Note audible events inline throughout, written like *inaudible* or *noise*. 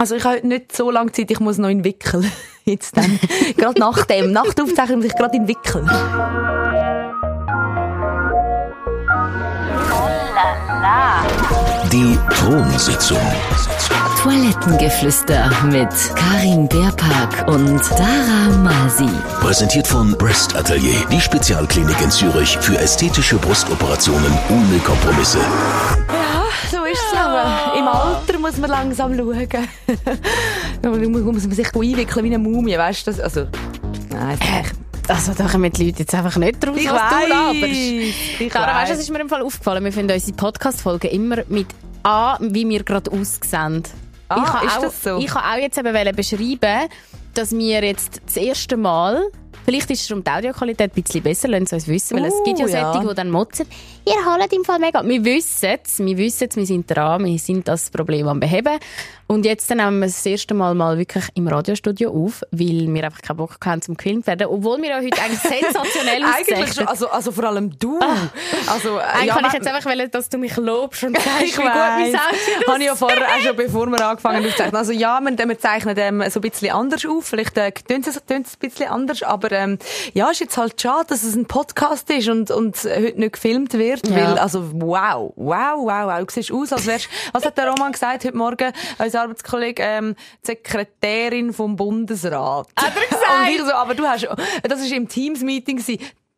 Also ich habe nicht so lange Zeit, ich muss noch entwickeln. *laughs* Jetzt dann. gerade nach dem, nach der Aufzeichnung muss ich gerade entwickeln. Die Thronsitzung. Toilettengeflüster mit Karin Beerpark und Sarah Masi. Präsentiert von Breast Atelier, die Spezialklinik in Zürich für ästhetische Brustoperationen ohne Kompromisse. Ja, ist es aber. Im Alter muss man langsam schauen. *laughs* Da muss man sich einwickeln wie eine Mumie, weißt du? Also, nein, echt. Also da kommen die Leute jetzt einfach nicht raus, Ich was weiss, du laberst. ich Sarah, weißt du, es ist mir im Fall aufgefallen, wir finden unsere Podcast-Folgen immer mit A, wie wir gerade aussehen. Ah, ich ist auch, das so? Ich kann auch jetzt eben beschreiben, dass wir jetzt das erste Mal, vielleicht ist es um die Audioqualität ein bisschen besser, lassen Sie uns wissen, weil es Uh, gibt ja ja. solche, die dann motzen, ihr holt im Fall mega. Wir wissen es, wir wissen es, wir sind dran, wir sind das Problem am beheben. Und jetzt nehmen wir das erste Mal mal wirklich im Radiostudio auf, weil wir einfach keinen Bock haben zum gefilmt werden, obwohl wir ja heute eigentlich sensationell *laughs* Eigentlich aussehen. schon, also, also vor allem du. Also, äh, Eigentlich ja, kann ich jetzt einfach wollen, dass du mich lobst und *laughs* sagst, ich wie gut mein. Sound Habe ich ja vorher auch schon, bevor wir angefangen haben aufzeichnen. Also ja, wir, wir zeichnen ähm, so ein bisschen anders auf. Vielleicht äh, tun sie es es ein bisschen anders. Aber ähm, ja, ist jetzt halt schade, dass es ein Podcast ist und, und heute nicht gefilmt wird. Ja. Weil, also wow, wow, wow, wow. Du siehst aus, als wärst... Was hat der Roman gesagt heute Morgen? Unser Arbeitskollege, ähm, die Sekretärin vom Bundesrat. Hat er *laughs* gesagt? Und ich so, aber du hast... Das war im Teams-Meeting.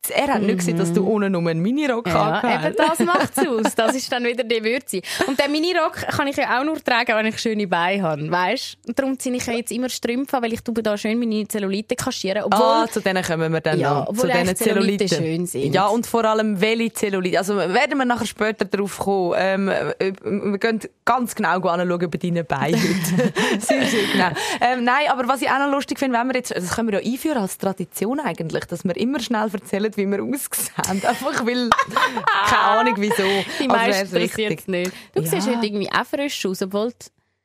Er hat nicht gesehen, dass du unten nur einen Minirock Ja, angehabt eben das macht's *laughs* aus. Das ist dann wieder die Würze. Und den Minirock kann ich ja auch nur tragen, wenn ich schöne Beine habe, weißt? Und darum ziehe ich ja jetzt immer Strümpfe an, weil ich da schön meine Zellulite kaschieren. Obwohl, Ah, zu denen kommen wir dann Ja, noch. zu eigentlich Zellulite Zelluliten. schön sind. Ja, und vor allem welche Zellulite. Also werden wir nachher später darauf kommen. Ähm, äh, wir gehen ganz genau anschauen bei deinen Beinen heute. *laughs* *laughs* sehr, sehr genau. Ähm, nein, aber was ich auch noch lustig finde, wenn wir jetzt, das können wir ja einführen als Tradition eigentlich, dass wir immer schnell erzählen, wie wir aussehen. *laughs* Einfach weil, keine Ahnung wieso. die als meisten wär's interessiert es nicht. Du Ja. siehst heute irgendwie auch frisch aus, obwohl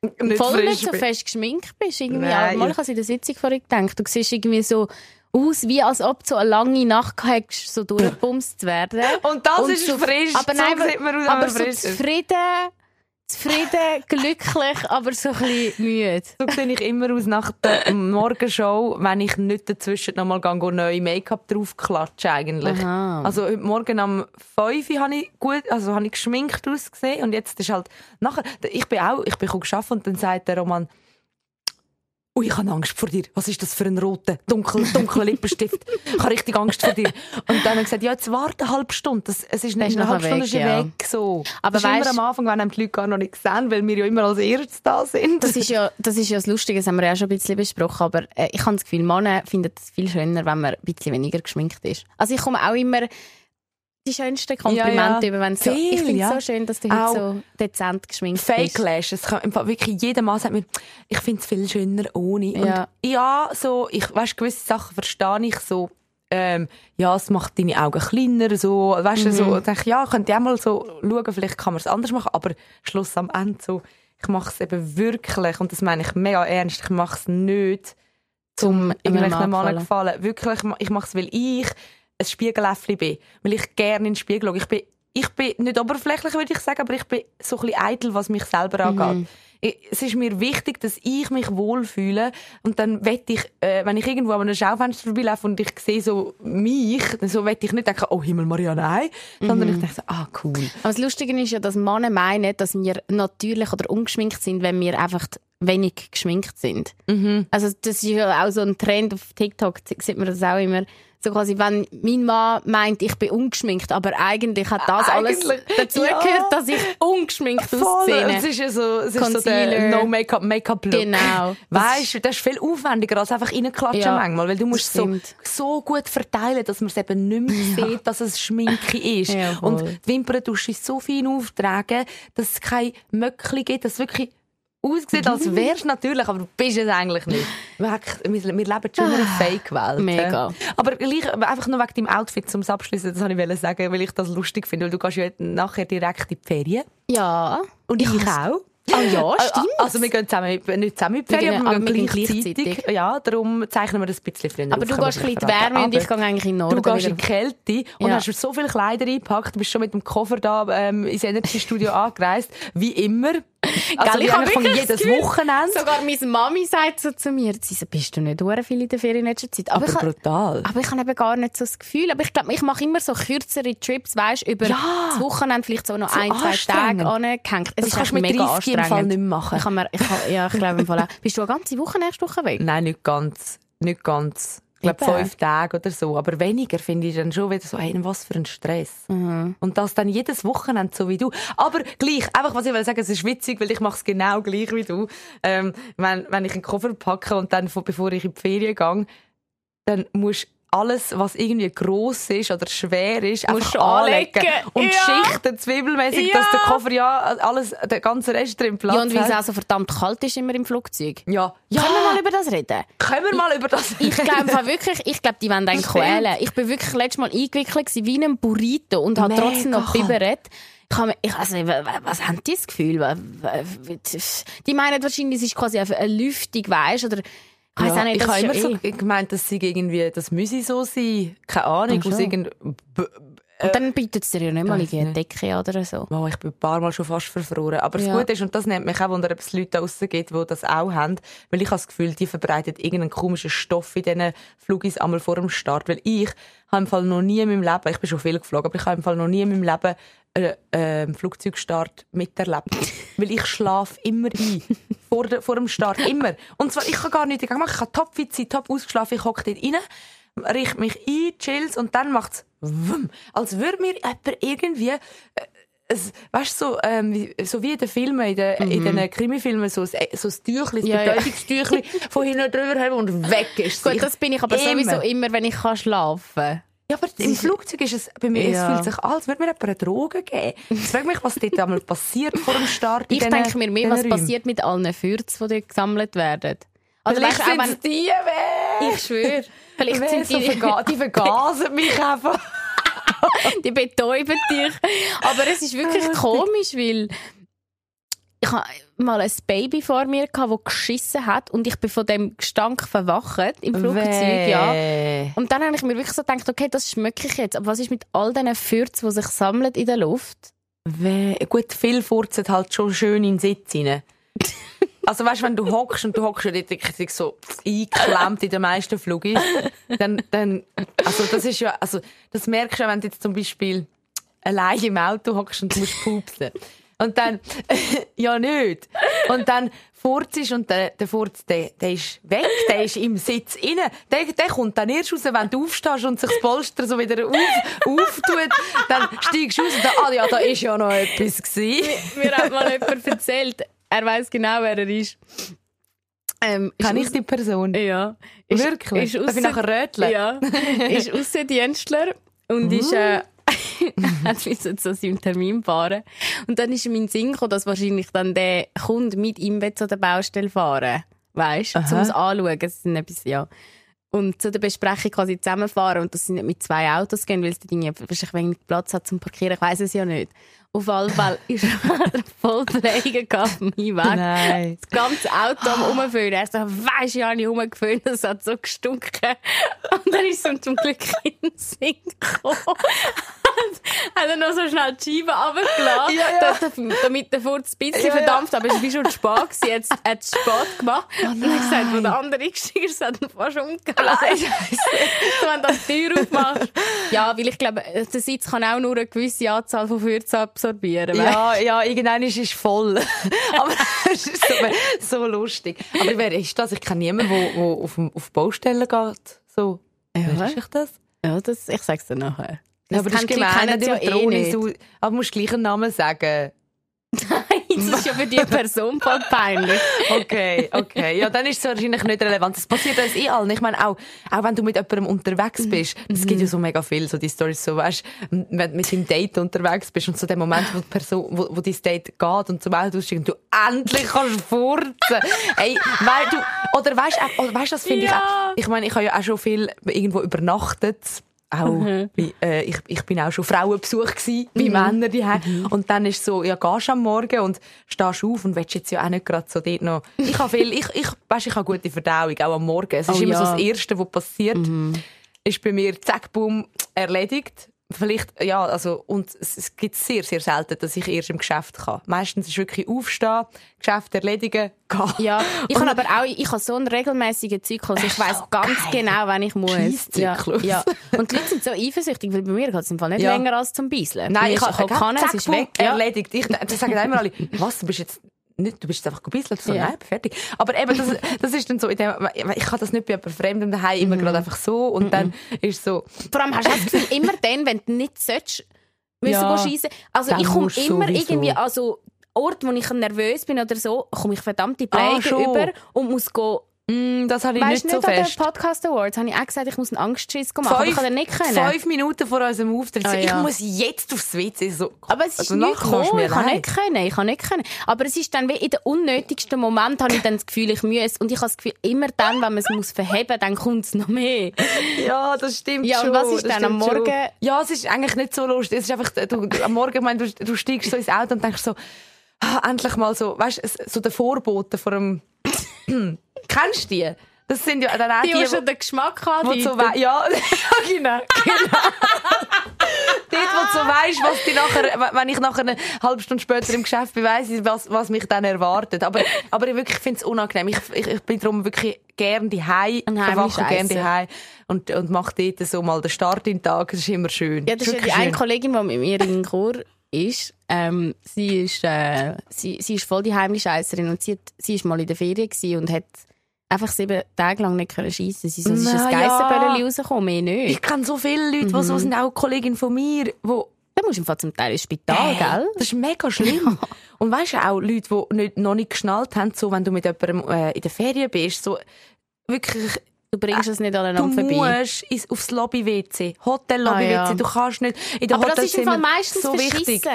du Nicht voll nicht so bin. fest geschminkt bist. Irgendwie. Nein. Aber mal, ich habe es in der Sitzung vorhin gedacht, du siehst irgendwie so aus, wie als ob du so eine lange Nacht gehabt hättest, so durchgebumst zu werden. *laughs* Und das ist so, frisch. Aber So nein, wenn aber man so zufrieden, zufrieden, *laughs* glücklich, aber so ein bisschen müde. So sehe ich immer aus nach der Morgenshow, wenn ich nicht dazwischen noch mal gehe, neue Make-up draufklatsche eigentlich. Aha. Also heute Morgen um 5 Uhr habe ich gut, also habe ich geschminkt ausgesehen und jetzt ist halt nachher, ich bin auch, ich bin geschafft und dann sagt der Roman, Ui, ich habe Angst vor dir. Was ist das für ein roter, dunkel, dunkler Lippenstift? Ich habe richtig Angst vor dir. Und dann haben wir gesagt, ja, jetzt warte eine halbe Stunde. Das, es ist ist eine halbe Stunde weg, ist ja. weg. So. Aber das ist immer am Anfang, wenn einem die Leute gar noch nicht sehen, weil wir ja immer als Erstes da sind. Das ist ja das, ist ja das Lustige, das haben wir ja auch schon ein bisschen besprochen, aber äh, ich habe das Gefühl, Männer finden es viel schöner, wenn man ein bisschen weniger geschminkt ist. Also ich komme auch immer die schönsten Komplimente Ja, ja. über, wenn so, Viel, ich finde es ja. so schön, dass du heute Auch so dezent geschminkt Fake bist. Lashes. kann- im Fall Wirklich jeder Mann sagt mir, ich finde es viel schöner ohne. Ja. Und ja, so, ich, weißt, gewisse Sachen verstehe ich so, ähm, ja, es macht deine Augen kleiner, so, weißt du, Mhm. so, denke ich, ja, könnte ich auch mal so schauen, vielleicht kann man es anders machen, aber Schluss am Ende so, ich mache es eben wirklich, und das meine ich mega ernst, ich mache es nicht, Zum irgendwelchen Mann gefallen. Wirklich, ich mache es, weil ich ein Spiegeläffli bin. Weil ich gerne in den Spiegel schaue. Ich bin, ich bin nicht oberflächlich, würde ich sagen, aber ich bin so ein bisschen eitel, was mich selber angeht. Ich, es ist mir wichtig, dass ich mich wohlfühle und dann wette ich, äh, wenn ich irgendwo an einem Schaufenster vorbeilaufe und ich sehe so mich, dann so wette ich nicht denken, oh Himmel Maria, nein, sondern ich denke ah cool. Aber das Lustige ist ja, dass Männer meinen, dass wir natürlich oder ungeschminkt sind, wenn wir einfach wenig geschminkt sind. Mhm. Also das ist ja auch so ein Trend auf TikTok, sieht man das auch immer. So quasi, wenn mein Mann meint, ich bin ungeschminkt, aber eigentlich hat das alles Eigentlich, dazugehört, ja. dass ich ungeschminkt aussehe. Es ist ja so, es ist so Concealer. der No-Make-up, Make-up-Look. Genau. Das Weißt du, das ist viel aufwendiger als einfach reinklatschen Ja, manchmal, weil du musst so, so gut verteilen, dass man es eben nicht mehr sieht, dass es Schminke ist. Ja. *laughs* Und die Wimpern tust du so fein auftragen, dass es keine Möckli gibt, dass es wirklich aussieht, als wärst du natürlich, aber du bist es eigentlich nicht. *laughs* Wir, wir leben schon in einer Fake-Welt. Ah, Mega. Aber gleich, einfach nur wegen deinem Outfit zum Abschließen, das wollte ich sagen, weil ich das lustig finde, weil du gehst ja nachher direkt in die Ferien. Ja. Und ich, Ich auch. Ah ja, *laughs* stimmt. Also wir gehen zusammen, nicht zusammen in die Ferien, gehen- aber wir aber wir gehen gehen gleichzeitig. gleichzeitig. Ja, darum zeichnen wir das ein bisschen früher Aber du gehst ein bisschen in die. Wärme und ich gehe eigentlich in den Norden. Du gehst in die Kälte und Ja. hast so viele Kleider eingepackt, du bist schon mit dem Koffer da ähm, ins Energy-Studio *laughs* angereist, wie immer. *laughs* Also Gell, ich ich hab habe wirklich jedes Gefühl, Wochenende. Sogar meine Mami sagt so zu mir, sie so, bist du nicht hure viel in der Ferien in letzter Zeit? aber ich, ha- brutal. aber ich habe eben gar nicht so das Gefühl. Aber ich glaube, ich mache immer so kürzere Trips, weißt über Ja. das Wochenende vielleicht so noch So ein, zwei. Tage angehängt. Es Das ist kannst du mit mega 30 im. Fall nicht machen. Ich kann mir, ich kann, ja, ich glaube im Fall auch. Bist du eine ganze Woche nächste Woche weg? Nein, nicht ganz. Nicht ganz. Ich glaube, fünf Tage oder so. Aber weniger finde ich dann schon wieder so, hey, was für ein Stress. Mhm. Und das dann jedes Wochenende so wie du. Aber gleich, einfach was ich will sagen, es ist witzig, weil ich mache es genau gleich wie du. Ähm, wenn, wenn ich einen Koffer packe und dann, bevor ich in die Ferien gehe, dann musst alles, was irgendwie gross ist oder schwer ist, Musst einfach du anlegen. anlegen. Und Ja. schichten zwiebelmäßig, Ja. dass der Koffer ja alles, der ganze Rest drin Platz Ja, und weil es auch so verdammt kalt ist immer im Flugzeug. Ja. ja. Können wir mal über das reden? Können wir mal über das Ich glaube wirklich, ich glaube, die wollen einen quälen. Ich bin wirklich letztes Mal eingewickelt wie in einem Burrito und habe trotzdem noch bibbert. Ich habe, ich, also, was haben die das Gefühl? Die meinen wahrscheinlich, es ist quasi eine Lüftung, weißt oder weiß ja, auch nicht, ich habe immer ja so eh. gemeint, dass sie irgendwie, das müsse so sein. Keine Ahnung, aus so. Und dann bietet es dir ja nicht mal eine. Decke oder so. Oh, ich bin ein paar Mal schon fast verfroren. Aber Ja. das Gute ist, und das nennt mich auch, wunder, ob es Leute draussen gibt, die das auch haben, weil ich habe das Gefühl, die verbreiten irgendeinen komischen Stoff in diesen Flugis einmal vor dem Start. Weil ich habe im Fall noch nie in meinem Leben, ich bin schon viel geflogen, aber ich habe im Fall noch nie in meinem Leben einen äh, Flugzeugstart miterlebt. *laughs* weil ich schlafe immer ein. vor, der, vor dem Start. Immer. Und zwar, ich kann gar nichts dagegen machen. Ich habe top fit sein, top ausgeschlafen. Ich hocke dort rein, richte mich ein, chills und dann macht's wumm, als würde mir jemand irgendwie äh, es, weißt du, so, ähm, wie- so wie in den Filmen, in den, in den Krimifilmen, so ein, so ein Tüchli, ein Mhm. Ja, ja. Betäubungstüchli *laughs* von hinten drüber haben und weg ist. Gut, das bin ich aber immer. sowieso immer, wenn ich kann schlafen Ja, aber im Flugzeug ist es, bei mir, Ja. es fühlt sich an, als würde mir jemand eine Droge geben. Ich frage mich, was dort einmal passiert vor dem Start. Ich denke mir mehr, was Räumen. passiert mit allen Fürzen, die dort gesammelt werden. Also, Vielleicht weißt sind wenn, es die, wer? ich schwöre, vielleicht Wer sind so die, verga die vergasen mich einfach. *laughs* die betäuben dich. Aber es ist wirklich komisch, weil ich habe mal ein Baby vor mir gehabt, das geschissen hat und ich bin von dem Gestank verwacht im Flugzeug, ja. Und dann habe ich mir wirklich so gedacht, okay, das schmecke ich jetzt. Aber was ist mit all diesen Fürzen, die sich sammeln in der Luft? Weh. Gut, viel furzen halt schon schön in den Sitz rein. *laughs* Also weißt, wenn du hockst und du hockst ja dort wirklich so eingeklemmt in den meisten Flugis, dann, dann, also das ist ja, also das merkst du ja, wenn du jetzt zum Beispiel allein im Auto hockst und du musst pupsen. Und dann, *laughs* ja nicht. Und dann furzest und der, der Furz, der, der ist weg, der ist im Sitz inne. Der, der kommt dann erst raus, wenn du aufstehst und sich das Polster so wieder auf, auftut. Dann steigst du raus und dann, ah ja, da ist ja noch etwas gewesen. Mir hat mal jemand erzählt, er weiß genau, wer er ist. Ähm, ist Kenn ich die Person? Ja. Wirklich? Ist Darf ich nachher röteln? Ja. *laughs* ist Aussendienstler und ist, äh, hat müssen zu seinem Termin fahren. Und dann ist ihm in den Sinn gekommen, dass wahrscheinlich dann der Kunde mit ihm zu der Baustelle fahren Weißt du? Um es anschauen. Das sind etwas, ja. Und zu der Besprechung quasi zusammenfahren und dass sie nicht mit zwei Autos gehen, weil es irgendwie wahrscheinlich wenig Platz hat zum Parkieren. Ich weiß es ja nicht. Auf alle Fälle ist er *laughs* voll Pflege gehabt, mein Weg Nein. das ganze Auto am Rumfüllen. Er so, weisst du, ja, ich rumgefüllt, es hat so gestunken. *laughs* Und dann ist er zum Glück in den Sinn gekommen. *laughs* hat er noch so schnell die Scheibe runtergelassen, Ja, ja. da- damit der Furz ein bisschen Ja, verdampft, aber es war schon spät gewesen. Jetzt hat es spät gemacht. und dann hat er gesagt, wo der andere gestiegen ist, hat er fast umgelegt. so, *laughs* wenn du die Tür aufmachst. Ja, weil ich glaube, der Sitz kann auch nur eine gewisse Anzahl von Fürzen absorbieren. Ja, ja, irgendwann ist es voll. *laughs* Aber es ist so, so lustig. Aber wer ist das? Ich kenne niemanden, der, auf, auf Baustellen geht. So. Ja. Wer ist ich das? Ja, das, ich sag's dir nachher. Aber das ist kennt- gemein, kennen die ja eh nicht. so, aber du musst gleich einen Namen sagen. Das ist ja für die *laughs* Person voll peinlich. Okay, okay. Ja, dann ist es wahrscheinlich nicht relevant. Das passiert uns eh allen. Ich meine, auch, auch wenn du mit jemandem unterwegs bist, es gibt ja so mega viel, so die Storys, so, weißt, wenn du mit deinem Date unterwegs bist und so der Moment, wo die Person, wo, wo dein Date geht und zum Auto aussteigt und du endlich kannst furzen. Ey, weil du, oder weißt, auch- oder weißt, das finde Ja. ich auch, ich meine, ich habe ja auch schon viel irgendwo übernachtet. Auch bei, äh, ich, ich bin auch schon Frauenbesuch gsi bei Männern die und dann ist so ja gehst am Morgen und stehst auf und willst jetzt ja auch nicht gerade so dort noch. Ich habe viel ich ich weißt, ich habe gute Verdauung auch am Morgen. Es ist Oh immer ja. so das erste was passiert. Ist bei mir zack boom erledigt vielleicht, ja, also, und es, gibt sehr, sehr selten, dass ich erst im Geschäft kann. Meistens ist wirklich aufstehen, Geschäft erledigen, gehen. Ja, *laughs* ich habe aber auch, ich habe so einen regelmäßigen Zyklus. Ich weiß ganz geil. genau, wann ich muss. Ja, ja. *laughs* Und die Leute sind so eifersüchtig, weil bei mir geht es im Fall nicht Ja. länger als zum Beiseln. Nein, ich ist habe kann, es ist weg. Ja. erledigt. Ich, das sagen immer alle, was, du bist jetzt nicht, du bist einfach gebisselt. So, Ja. Nein, fertig. Aber eben, das, *laughs* das ist dann so, in dem, ich kann das nicht bei jemandem Fremdem daheim immer gerade einfach so und dann ist so, Vor allem hast du das Gefühl, immer dann, wenn du nicht sollst, müssen Ja. schießen. Also ich komme immer sowieso. irgendwie an so Ort, wo ich nervös bin oder so, komme ich verdammte Ah, Pläge schon. über und muss gehen. Mm, das habe ich Weißt nicht du so nicht, an fest. den Podcast Awards habe ich auch gesagt, ich muss einen Angstschiss machen, aber ich kann den nicht können. fünf Minuten vor unserem Auftritt. Ah, so, Ich ja. muss jetzt aufs WC. So. Aber es ist Also nicht du mir Ich kann nicht können. Ich kann nicht können. Aber es ist dann wie in den unnötigsten Moment habe ich dann das Gefühl, ich muss. Und ich habe das Gefühl, immer dann, wenn man es muss verheben, dann kommt es noch mehr. Ja, das stimmt Ja, und was ist dann am stimmt schon. Morgen? Ja, es ist eigentlich nicht so lustig. Es ist einfach, du, du, am Morgen, ich meine, du, du steigst so ins Auto und denkst so, ah, endlich mal so, weißt du, so der Vorbote vor einem, kennst du die? Das sind ja dann auch Die, die, die schon den Geschmack haben. so ja, *laughs* genau, genau. Dort, wo du so weisst, was die nachher, wenn ich nachher eine halbe Stunde später im Geschäft bin, weiss ich, was, was mich dann erwartet. Aber, aber ich wirklich finde es unangenehm. Ich, ich, ich bin darum wirklich gern die heimlicher verwache gern die und, und mache dort so mal den Start in den Tag. Das ist immer schön. Ja, das ist ja die eine. Kollegin, die mit mir in Chor ist. Ähm, sie ist, äh, sie, sie ist voll die Heimlichscheisserin und sie, hat, sie ist mal in der Ferien und hat einfach sieben Tage lang nicht können schiessen. Sie so, es ist ein ja. Geissenböllchen rausgekommen, mehr nicht. Ich kenne so viele Leute, die so sind, auch Kolleginnen von mir, wo da musst du im Fall zum Teil ins Spital, gell? Das ist mega schlimm. Und weißt du auch, Leute, die nicht, noch nicht geschnallt haben, so, wenn du mit jemandem äh, in der Ferien bist, so, wirklich, Du bringst es nicht du aneinander vorbei. musst ins, aufs Lobby-WC, Hotel-Lobby-WC, Ah, ja. du kannst nicht, in der Aber das ist im Fall meistens so verschissen. wichtig.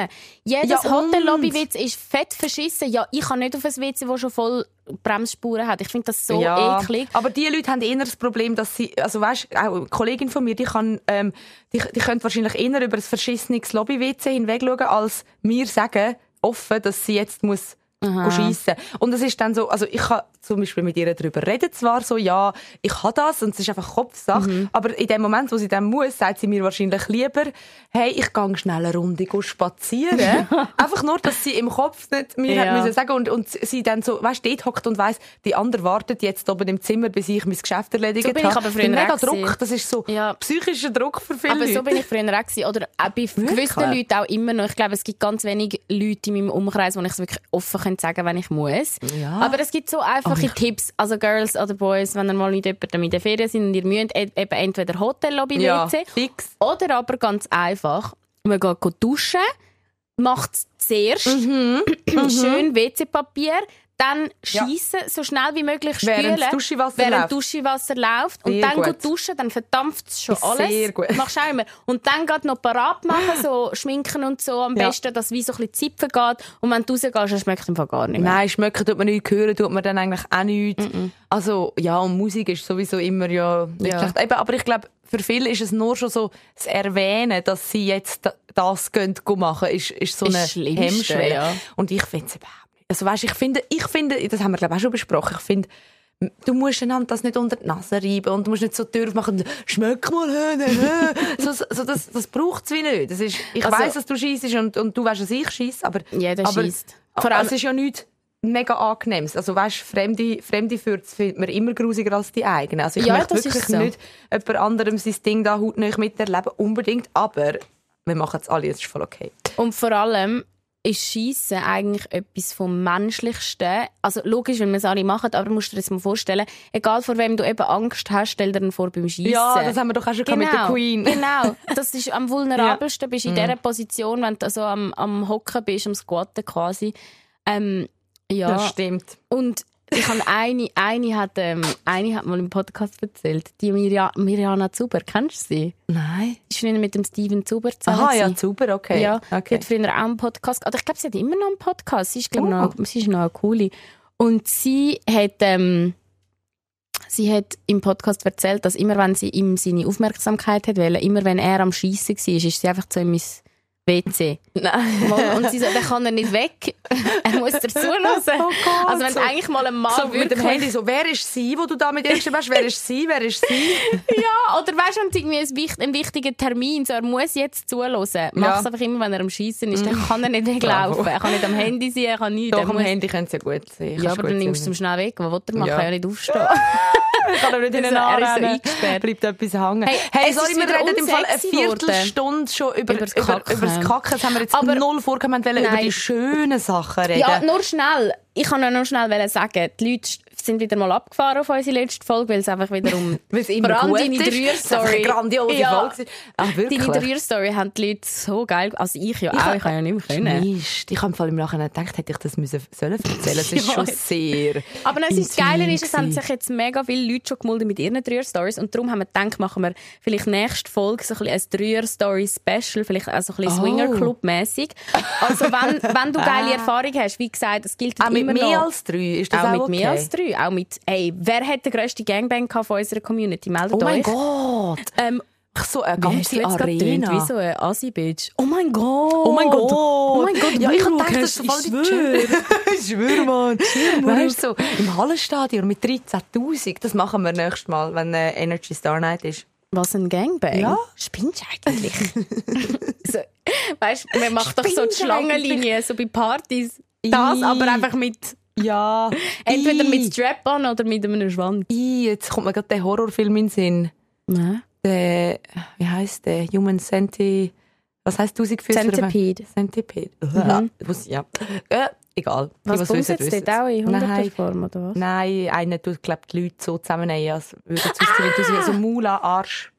Jedes Ja, und? Hotel-Lobby-Witz ist fett verschissen. Ja, ich kann nicht auf ein WC, das schon voll Bremsspuren hat. Ich finde das so ja, eklig. aber die Leute haben eher das Problem, dass sie, also weißt, auch eine Kollegin von mir, die kann, ähm, die, die könnte wahrscheinlich eher über ein verschissenes Lobby-WC hinweg schauen, als mir sagen, offen, dass sie jetzt muss schiessen. Und es ist dann so, also ich kann zum Beispiel mit ihr darüber reden zwar so, ja, ich habe das und es ist einfach Kopfsache, Mhm. aber in dem Moment, wo sie dann muss, sagt sie mir wahrscheinlich lieber, hey, ich gehe schnell eine Runde spazieren. *laughs* einfach nur, dass sie im Kopf nicht mir Ja. hat müssen sagen und, und sie dann so, weißt, dort hockt und weiss, die andere wartet jetzt oben im Zimmer, bis ich mein Geschäft erledigt So bin ich habe. aber früher mega. Druck, das ist so Ja. psychischer Druck für viele Aber so Leute. bin ich früher auch gewesen. Oder auch bei gewissen Leuten auch immer noch. Ich glaube, es gibt ganz wenige Leute in meinem Umkreis, wo ich es wirklich offen könnte sagen wenn ich muss. Ja. Aber es gibt so einfache Tipps. Also Girls oder Boys, wenn ihr mal mit jemandem in der Ferien sind und ihr müsst e- eben entweder Hotel-Lobby-WC ja, fix. oder aber ganz einfach, man geht go duschen, macht es zuerst Mhm. *clears throat* schön WC-Papier, dann schießen, so schnell wie möglich spülen, Während das Duschwasser während läuft. Duschwasser läuft und Sehr dann gut. gut duschen, dann verdampft es schon Sehr alles. gut. *laughs* Machst auch immer. Und dann geht noch parat machen, so *laughs* schminken und so am Ja. besten, dass wie so ein bisschen Zipfen geht und wenn du rausgehst, dann schmeckt es einfach gar nicht mehr. Nein, schmecken tut man nicht, hören tut man dann eigentlich auch nichts. Also, ja, und Musik ist sowieso immer ja Ja. schlecht. Eben, aber ich glaube, für viele ist es nur schon so, das Erwähnen, dass sie jetzt da- das machen, ist, ist so eine Hemmschwelle. ja. Und ich finde es überhaupt. Also, weißt, ich finde, ich finde, das haben wir, glaube ich, auch schon besprochen, ich finde, Du musst einander das nicht unter die Nase reiben und du musst nicht so dürfen machen, schmeck mal, hä, hä. *laughs* so, so, das, das braucht es wie nicht. Das ist, ich Also- weiss, dass du schießt und, und du weißt, dass ich schieße, aber, Jeder aber, schiesst. Vor allem- es ist ja nichts mega angenehmes. Also weißt, fremde, fremde Fürze findet man immer grusiger als die eigenen. Also ich Ja, möchte wirklich so. nicht jemand anderem sein Ding da hautnah miterleben, unbedingt, aber wir machen es alle, es ist voll okay. Und vor allem ist Schießen eigentlich etwas vom Menschlichsten. Also logisch, wenn wir es alle machen, aber du musst dir das mal vorstellen, egal vor wem du eben Angst hast, stell dir vor beim Schießen. Ja, das haben wir doch auch schon gehabt mit der Queen. *laughs* Genau, das ist am vulnerabelsten, bist in dieser Position, wenn du so am, am Hocken bist, am Squatten quasi. Ähm, ja, Das stimmt. und ich habe eine, eine hat, ähm, eine hat mal im Podcast erzählt, die Mirja, Mirjana Zuber, kennst du sie? Nein. Die ist früher mit dem Steven Zuber zusammen. Aha, ja, super, okay. Ja, die okay. hat früher auch einen Podcast. Oder ich glaube, sie hat immer noch einen Podcast. Sie ist, glaube Oh. noch, sie ist noch eine coole. Und sie hat, ähm, sie hat im Podcast erzählt, dass immer wenn sie ihm seine Aufmerksamkeit hat wollen, immer wenn er am Schiessen war, ist sie einfach zu ihm ins WC. Nein. Und sie so, dann kann er nicht weg. *laughs* er muss dazu hören. Oh also wenn eigentlich mal ein Mann So mit dem Handy so, wer ist sie, wo du da mit ihr geschrieben hast? Wer ist sie? Wer ist sie? *laughs* Ja, oder weißt du, irgendwie ein, wicht- ein wichtiger Termin so, er muss jetzt zuhören. Mach es einfach immer, wenn er am Schießen ist. Dann kann er nicht weglaufen. Er kann nicht am Handy sein, er kann nichts. Doch, am muss- Handy können sie ja gut sehen. Ja, aber dann nimmst du es schnell weg. Was will er machen? Ja. Er kann ja nicht *laughs* aufstehen. Ich kann nicht in den Also, er ist so eingesperrt. Bleibt etwas hängen. Hey, Hey, sorry, wir reden im Fall eine. Viertelstunde schon über, über, über das Kacken. Das haben wir jetzt Aber- null vorgekommen. Wir wollten über die schönen Sachen reden. Ja, nur schnell. Ich kann nur schnell sagen, die Leute sind wieder mal abgefahren auf unsere letzte Folge, weil es einfach wieder um *laughs* Weil es immer vor allem gut deine ist. Es ist einfach Dreier-Story. eine grandiose Ja. Folge. Ah, wirklich? Deine Dreier-Story haben die Leute so geil... Also ich ja auch, ich kann ja nicht mehr können. Mist. Ich habe im Fall im Nachhinein gedacht, hätte ich das müssen sollen erzählen. Das *laughs* ist Ja. schon sehr. Aber es ist Geile ist, es haben sich jetzt mega viele Leute schon gemeldet mit ihren Dreier-Stories und darum haben wir gedacht, machen wir vielleicht nächste Folge so ein, ein Dreier-Story-Special, vielleicht auch so ein bisschen Oh. Swinger-Club-mässig. Also wenn, wenn du geile *laughs* Erfahrung hast, wie gesagt, es gilt Auch Ah. mit immer mehr noch. als drei. Ist das auch auch, mit okay? mehr als drei. Auch mit, ey, wer hat den grössten Gangbang von unserer Community? Meldet Oh mein euch. Gott. Ähm, so, eine wie ganze getönt? Arena. Wie so ein Assi-Bitch. Oh mein Gott. Oh mein Gott. Oh mein Gott, Ja, ich Miro, hab gedacht, das ist voll ich die schwöre. *laughs* Ich schwöre, Mann. Weißt du, so, im Hallenstadion mit 13.000, das machen wir nächstes Mal, wenn äh, Energy Star Night ist. Was ein Gangbang? Ja. Spinnst eigentlich? *laughs* so, weißt du, man macht doch so die Schlangenlinie, so bei Partys. Das, aber einfach mit, Ja. *laughs* entweder mit Strap-on oder mit einem Schwanz. Ih, jetzt kommt mir gerade der Horrorfilm in den Sinn. Nein. Der, wie heisst der? Human Centi... Was heisst Tausendfüßler? Centipede. Centipede. Mhm. Was, ja. Äh, egal. Was was wissen, jetzt dort auch in Nein. Hunderterform, oder was? Nein, einer tut, glaub die Leute so zusammennehmen, als würde es aussehen, wie du so Mula, Arsch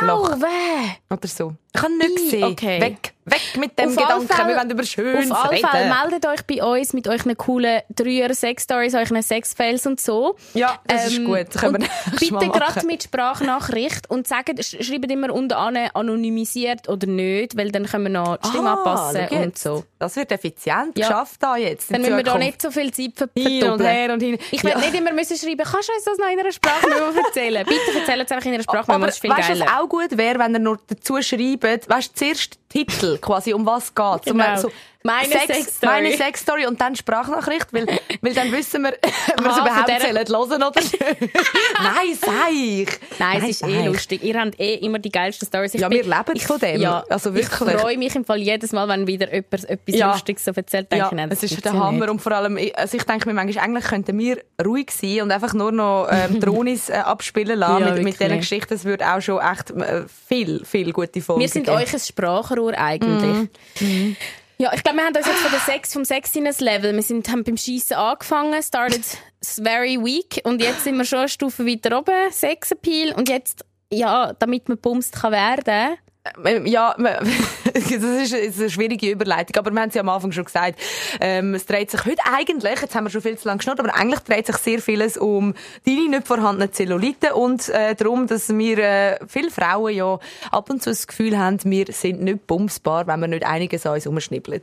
Au, Loch. weh! oder so. Ich habe nicht Ih, gesehen. okay. Weg, weg mit dem Auf Gedanken. Fälle- wir wollen über Schönes Auf alle reden. Fälle meldet euch bei uns mit euren coolen Dreier Sex-Stories, euren Sex-Fails und so. Ja, das ist Ähm, gut. Das können wir *laughs* Bitte gerade mit Sprachnachricht und sagt, sch- schreibt immer unten an, anonymisiert oder nicht, weil dann können wir noch die Stimme Ah, anpassen und so. Das wird effizient Ja. geschafft da jetzt. Dann müssen wir da nicht so viel Zeit ver hin und verdoppeln. her und hin. Ich Ja. will nicht immer müssen schreiben, kannst du uns das noch in einer Sprachmemo erzählen? *laughs* Bitte erzählt es einfach in einer Sprachmemo, Aber das ist viel weißt du, was geiler. auch gut wäre, wenn er noch dazu schreibt, weißt du, zuerst Titel, quasi, um was geht Genau. So, Meine Sexstory. Meine Sexstory und dann Sprachnachricht, weil, weil dann wissen wir, ob *laughs* wir es überhaupt der- hören oder nicht. *laughs* Nein, sag ich. Nein, es ist eh ich. lustig. Ihr habt eh immer die geilsten Stories. Ich Ja, bin- wir leben ich, von dem. Ja, Also wirklich. Ich freue mich im Fall jedes Mal, wenn wieder jemand etwas Ja. Lustiges so erzählt. Denke Ja, ich, nein, das es ist der Hammer nicht. und vor allem, ich- also ich denke mir manchmal, eigentlich könnten wir ruhig sein und einfach nur noch ähm, *laughs* Dronis äh, abspielen lassen Ja, mit, mit diesen. Geschichten. Es würde auch schon echt äh, viel, viel gute Folgen Wir sind geben. euch ein Sprachrohr eigentlich. Mhm. Ja, ich glaube, wir haben uns jetzt von der Sex, vom Sexiness-Level, wir sind, haben beim Schießen angefangen, started very weak. Und jetzt sind wir schon eine Stufe weiter oben, Sexappeal. Und jetzt, ja, damit man bumst kann werden, Ähm, Ja, *laughs* *laughs* das ist eine schwierige Überleitung, aber wir haben es ja am Anfang schon gesagt, ähm, es dreht sich heute eigentlich, jetzt haben wir schon viel zu lange geschnurrt, aber eigentlich dreht sich sehr vieles um deine nicht vorhandenen Zellulite und äh, darum, dass wir, äh, viele Frauen ja ab und zu das Gefühl haben, wir sind nicht bumsbar, wenn wir nicht einiges an uns umschnibbeln.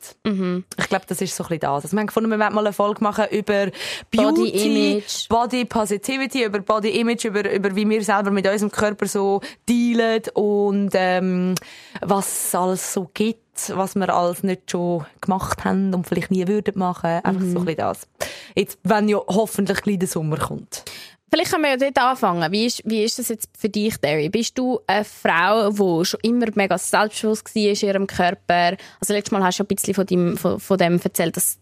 Ich glaube, das ist so ein bisschen das. Also, wir haben gefunden, wir wollen mal eine Folge machen über Beauty, Body Image. Body Positivity, über Body Image, über, über wie wir selber mit unserem Körper so dealen und ähm, was es alles so gibt, was wir alles nicht schon gemacht haben und vielleicht nie würden machen. Einfach so ein bisschen das. Jetzt, wenn ja hoffentlich gleich der Sommer kommt. Vielleicht können wir ja dort anfangen. Wie ist, wie ist das jetzt für dich, Derry? Bist du eine Frau, die schon immer mega selbstbewusst war in ihrem Körper? Also letztes Mal hast du ja ein bisschen von dem, von, von dem erzählt, dass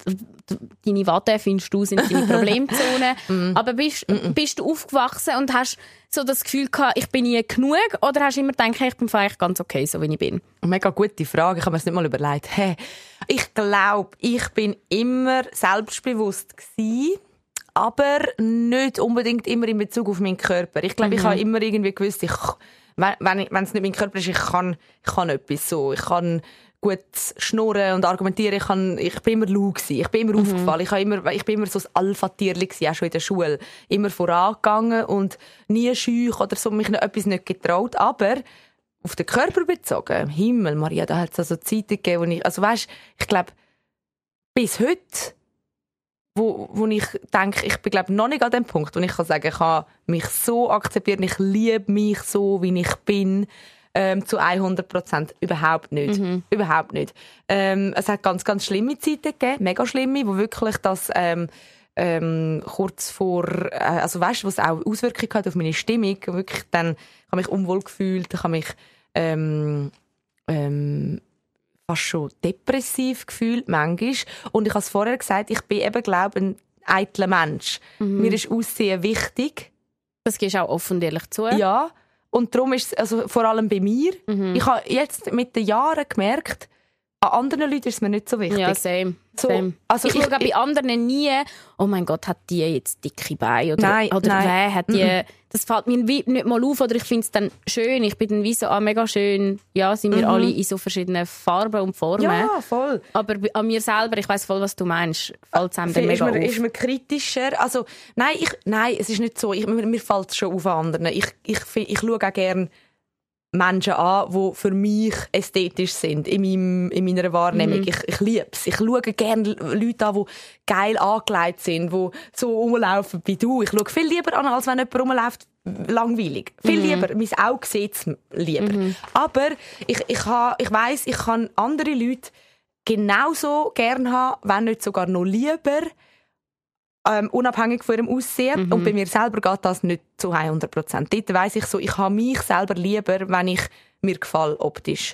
deine Watte, findest du, sind deine *laughs* Problemzone. Aber bist, bist du aufgewachsen und hast so das Gefühl gehabt, ich bin nie genug? Oder hast du immer gedacht, hey, ich bin eigentlich ganz okay, so wie ich bin? Mega gute Frage. Ich habe mir das nicht mal überlegt. Hey, ich glaube, ich bin immer selbstbewusst gewesen, aber nicht unbedingt immer in Bezug auf meinen Körper. Ich glaube, ich habe immer irgendwie gewusst, ich, wenn, wenn es nicht mein Körper ist, ich kann, ich kann etwas so. Ich kann gut schnurren und argumentieren. Ich, kann, ich bin immer lau gewesen. Ich bin immer aufgefallen. Ich, immer, ich bin immer so ein Alpha-Tierli gewesen, auch schon in der Schule. Immer vorangegangen und nie schüch oder so mich etwas nicht getraut. Aber auf den Körper bezogen, Himmel, Maria, da hat es also Zeiten gegeben, wo ich, also weißt, ich glaube, bis heute, wo, wo ich denke, ich bin glaube noch nicht an dem Punkt, wo ich kann sagen, ich habe mich so akzeptiert, ich liebe mich so, wie ich bin. ähm, zu 100 Prozent. Überhaupt nicht. Mhm. Überhaupt nicht. Ähm, es hat ganz, ganz schlimme Zeiten gegeben, mega schlimme, wo wirklich das ähm, ähm, kurz vor, äh, also weißt du, was auch Auswirkungen hat auf meine Stimmung, wirklich dann, ich habe mich unwohl gefühlt, ich habe mich ähm, ähm, fast schon depressiv gefühlt, manchmal. Und ich habe es vorher gesagt, ich bin eben, glaube ein eitler Mensch. Mir ist Aussehen wichtig. Das gehst du auch offen und ehrlich zu. Ja. Und darum ist es, also vor allem bei mir, Mhm. ich habe jetzt mit den Jahren gemerkt, an anderen Leuten ist es mir nicht so wichtig. Ja, same. So, same. also ich, ich- schaue auch bei anderen nie, oh mein Gott, hat die jetzt dicke Beine? Oder, Nein, oder nein. wer hat die... Das fällt mir nicht mal auf oder ich finde es dann schön. Ich bin dann wie so, ah, mega schön. Ja, sind wir alle in so verschiedenen Farben und Formen. Mhm. ja, voll. Aber an mir selber, ich weiß voll, was du meinst, fällt es einem dann mega man, auf. ist man kritischer? Also, nein, ich, nein, es ist nicht so. Ich, mir mir fällt es schon auf an anderen. Ich, ich, fi- ich schaue auch gerne Menschen an, die für mich ästhetisch sind, in, meinem, in meiner Wahrnehmung. Ich, ich liebe es. Ich schaue gerne Leute an, die geil angelegt sind, die so rumlaufen wie du. Ich schaue viel lieber an, als wenn jemand rumläuft, langweilig. Viel lieber. Mein Auge sieht es lieber. Aber ich, ich, ha- ich weiss, ich kann andere Leute genauso gern haben, wenn nicht sogar noch lieber, ähm, unabhängig von ihrem Aussehen. Und bei mir selber geht das nicht zu 100 Prozent. Dort weiss ich so, ich habe mich selber lieber, wenn ich mir gefalle optisch.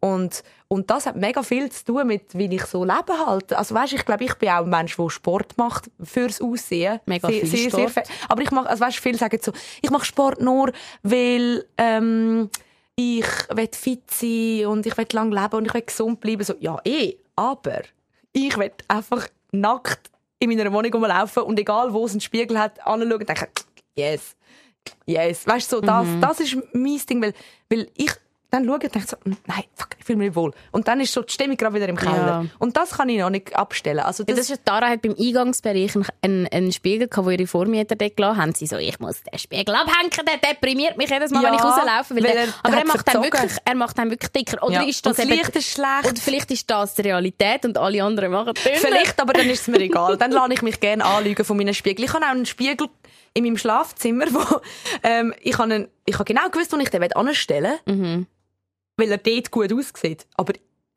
Und, und das hat mega viel zu tun mit, wie ich so lebe halt. Also weißt, ich glaube, ich bin auch ein Mensch, der Sport macht fürs Aussehen. Mega sehr, viel sehr, Sport. Sehr, aber ich mache, also weißt, viele sagen so, ich mache Sport nur, weil ähm, ich will fit sein und ich will lang leben und ich will gesund bleiben. So, ja, eh, aber ich will einfach nackt in meiner Wohnung rumlaufen und egal, wo es einen Spiegel hat, anschauen und denken, yes, yes. Weißt du, so, das, Mhm. das ist mein Ding, weil, weil ich dann schaue und denke so, "Mm, nein, fuck, ich fühle mich wohl. Und dann ist so die Stimmung gerade wieder im Keller. Ja. Und das kann ich noch nicht abstellen. Also Ja, das, das ist, Tara hat beim Eingangsbereich einen, einen, Spiegel gehabt, wo ihre Vormieter dort gelassen haben. Sie so, ich muss den Spiegel abhängen, der deprimiert mich jedes Mal, Ja, wenn ich rauslaufe. Weil weil der, er- aber er macht, dann verzogen. wirklich, er macht dann wirklich dicker. Oder ist das und das Licht ist schlecht. oder vielleicht ist das die Realität und alle anderen machen dünner. Vielleicht, aber dann ist es mir egal. Dann lasse ich mich gerne anlügen von meinen Spiegel. Ich habe auch einen Spiegel in meinem Schlafzimmer, wo ähm, ich habe ich habe genau gewusst, wo ich den anstellen will, Mhm. Weil er dort gut aussieht. Aber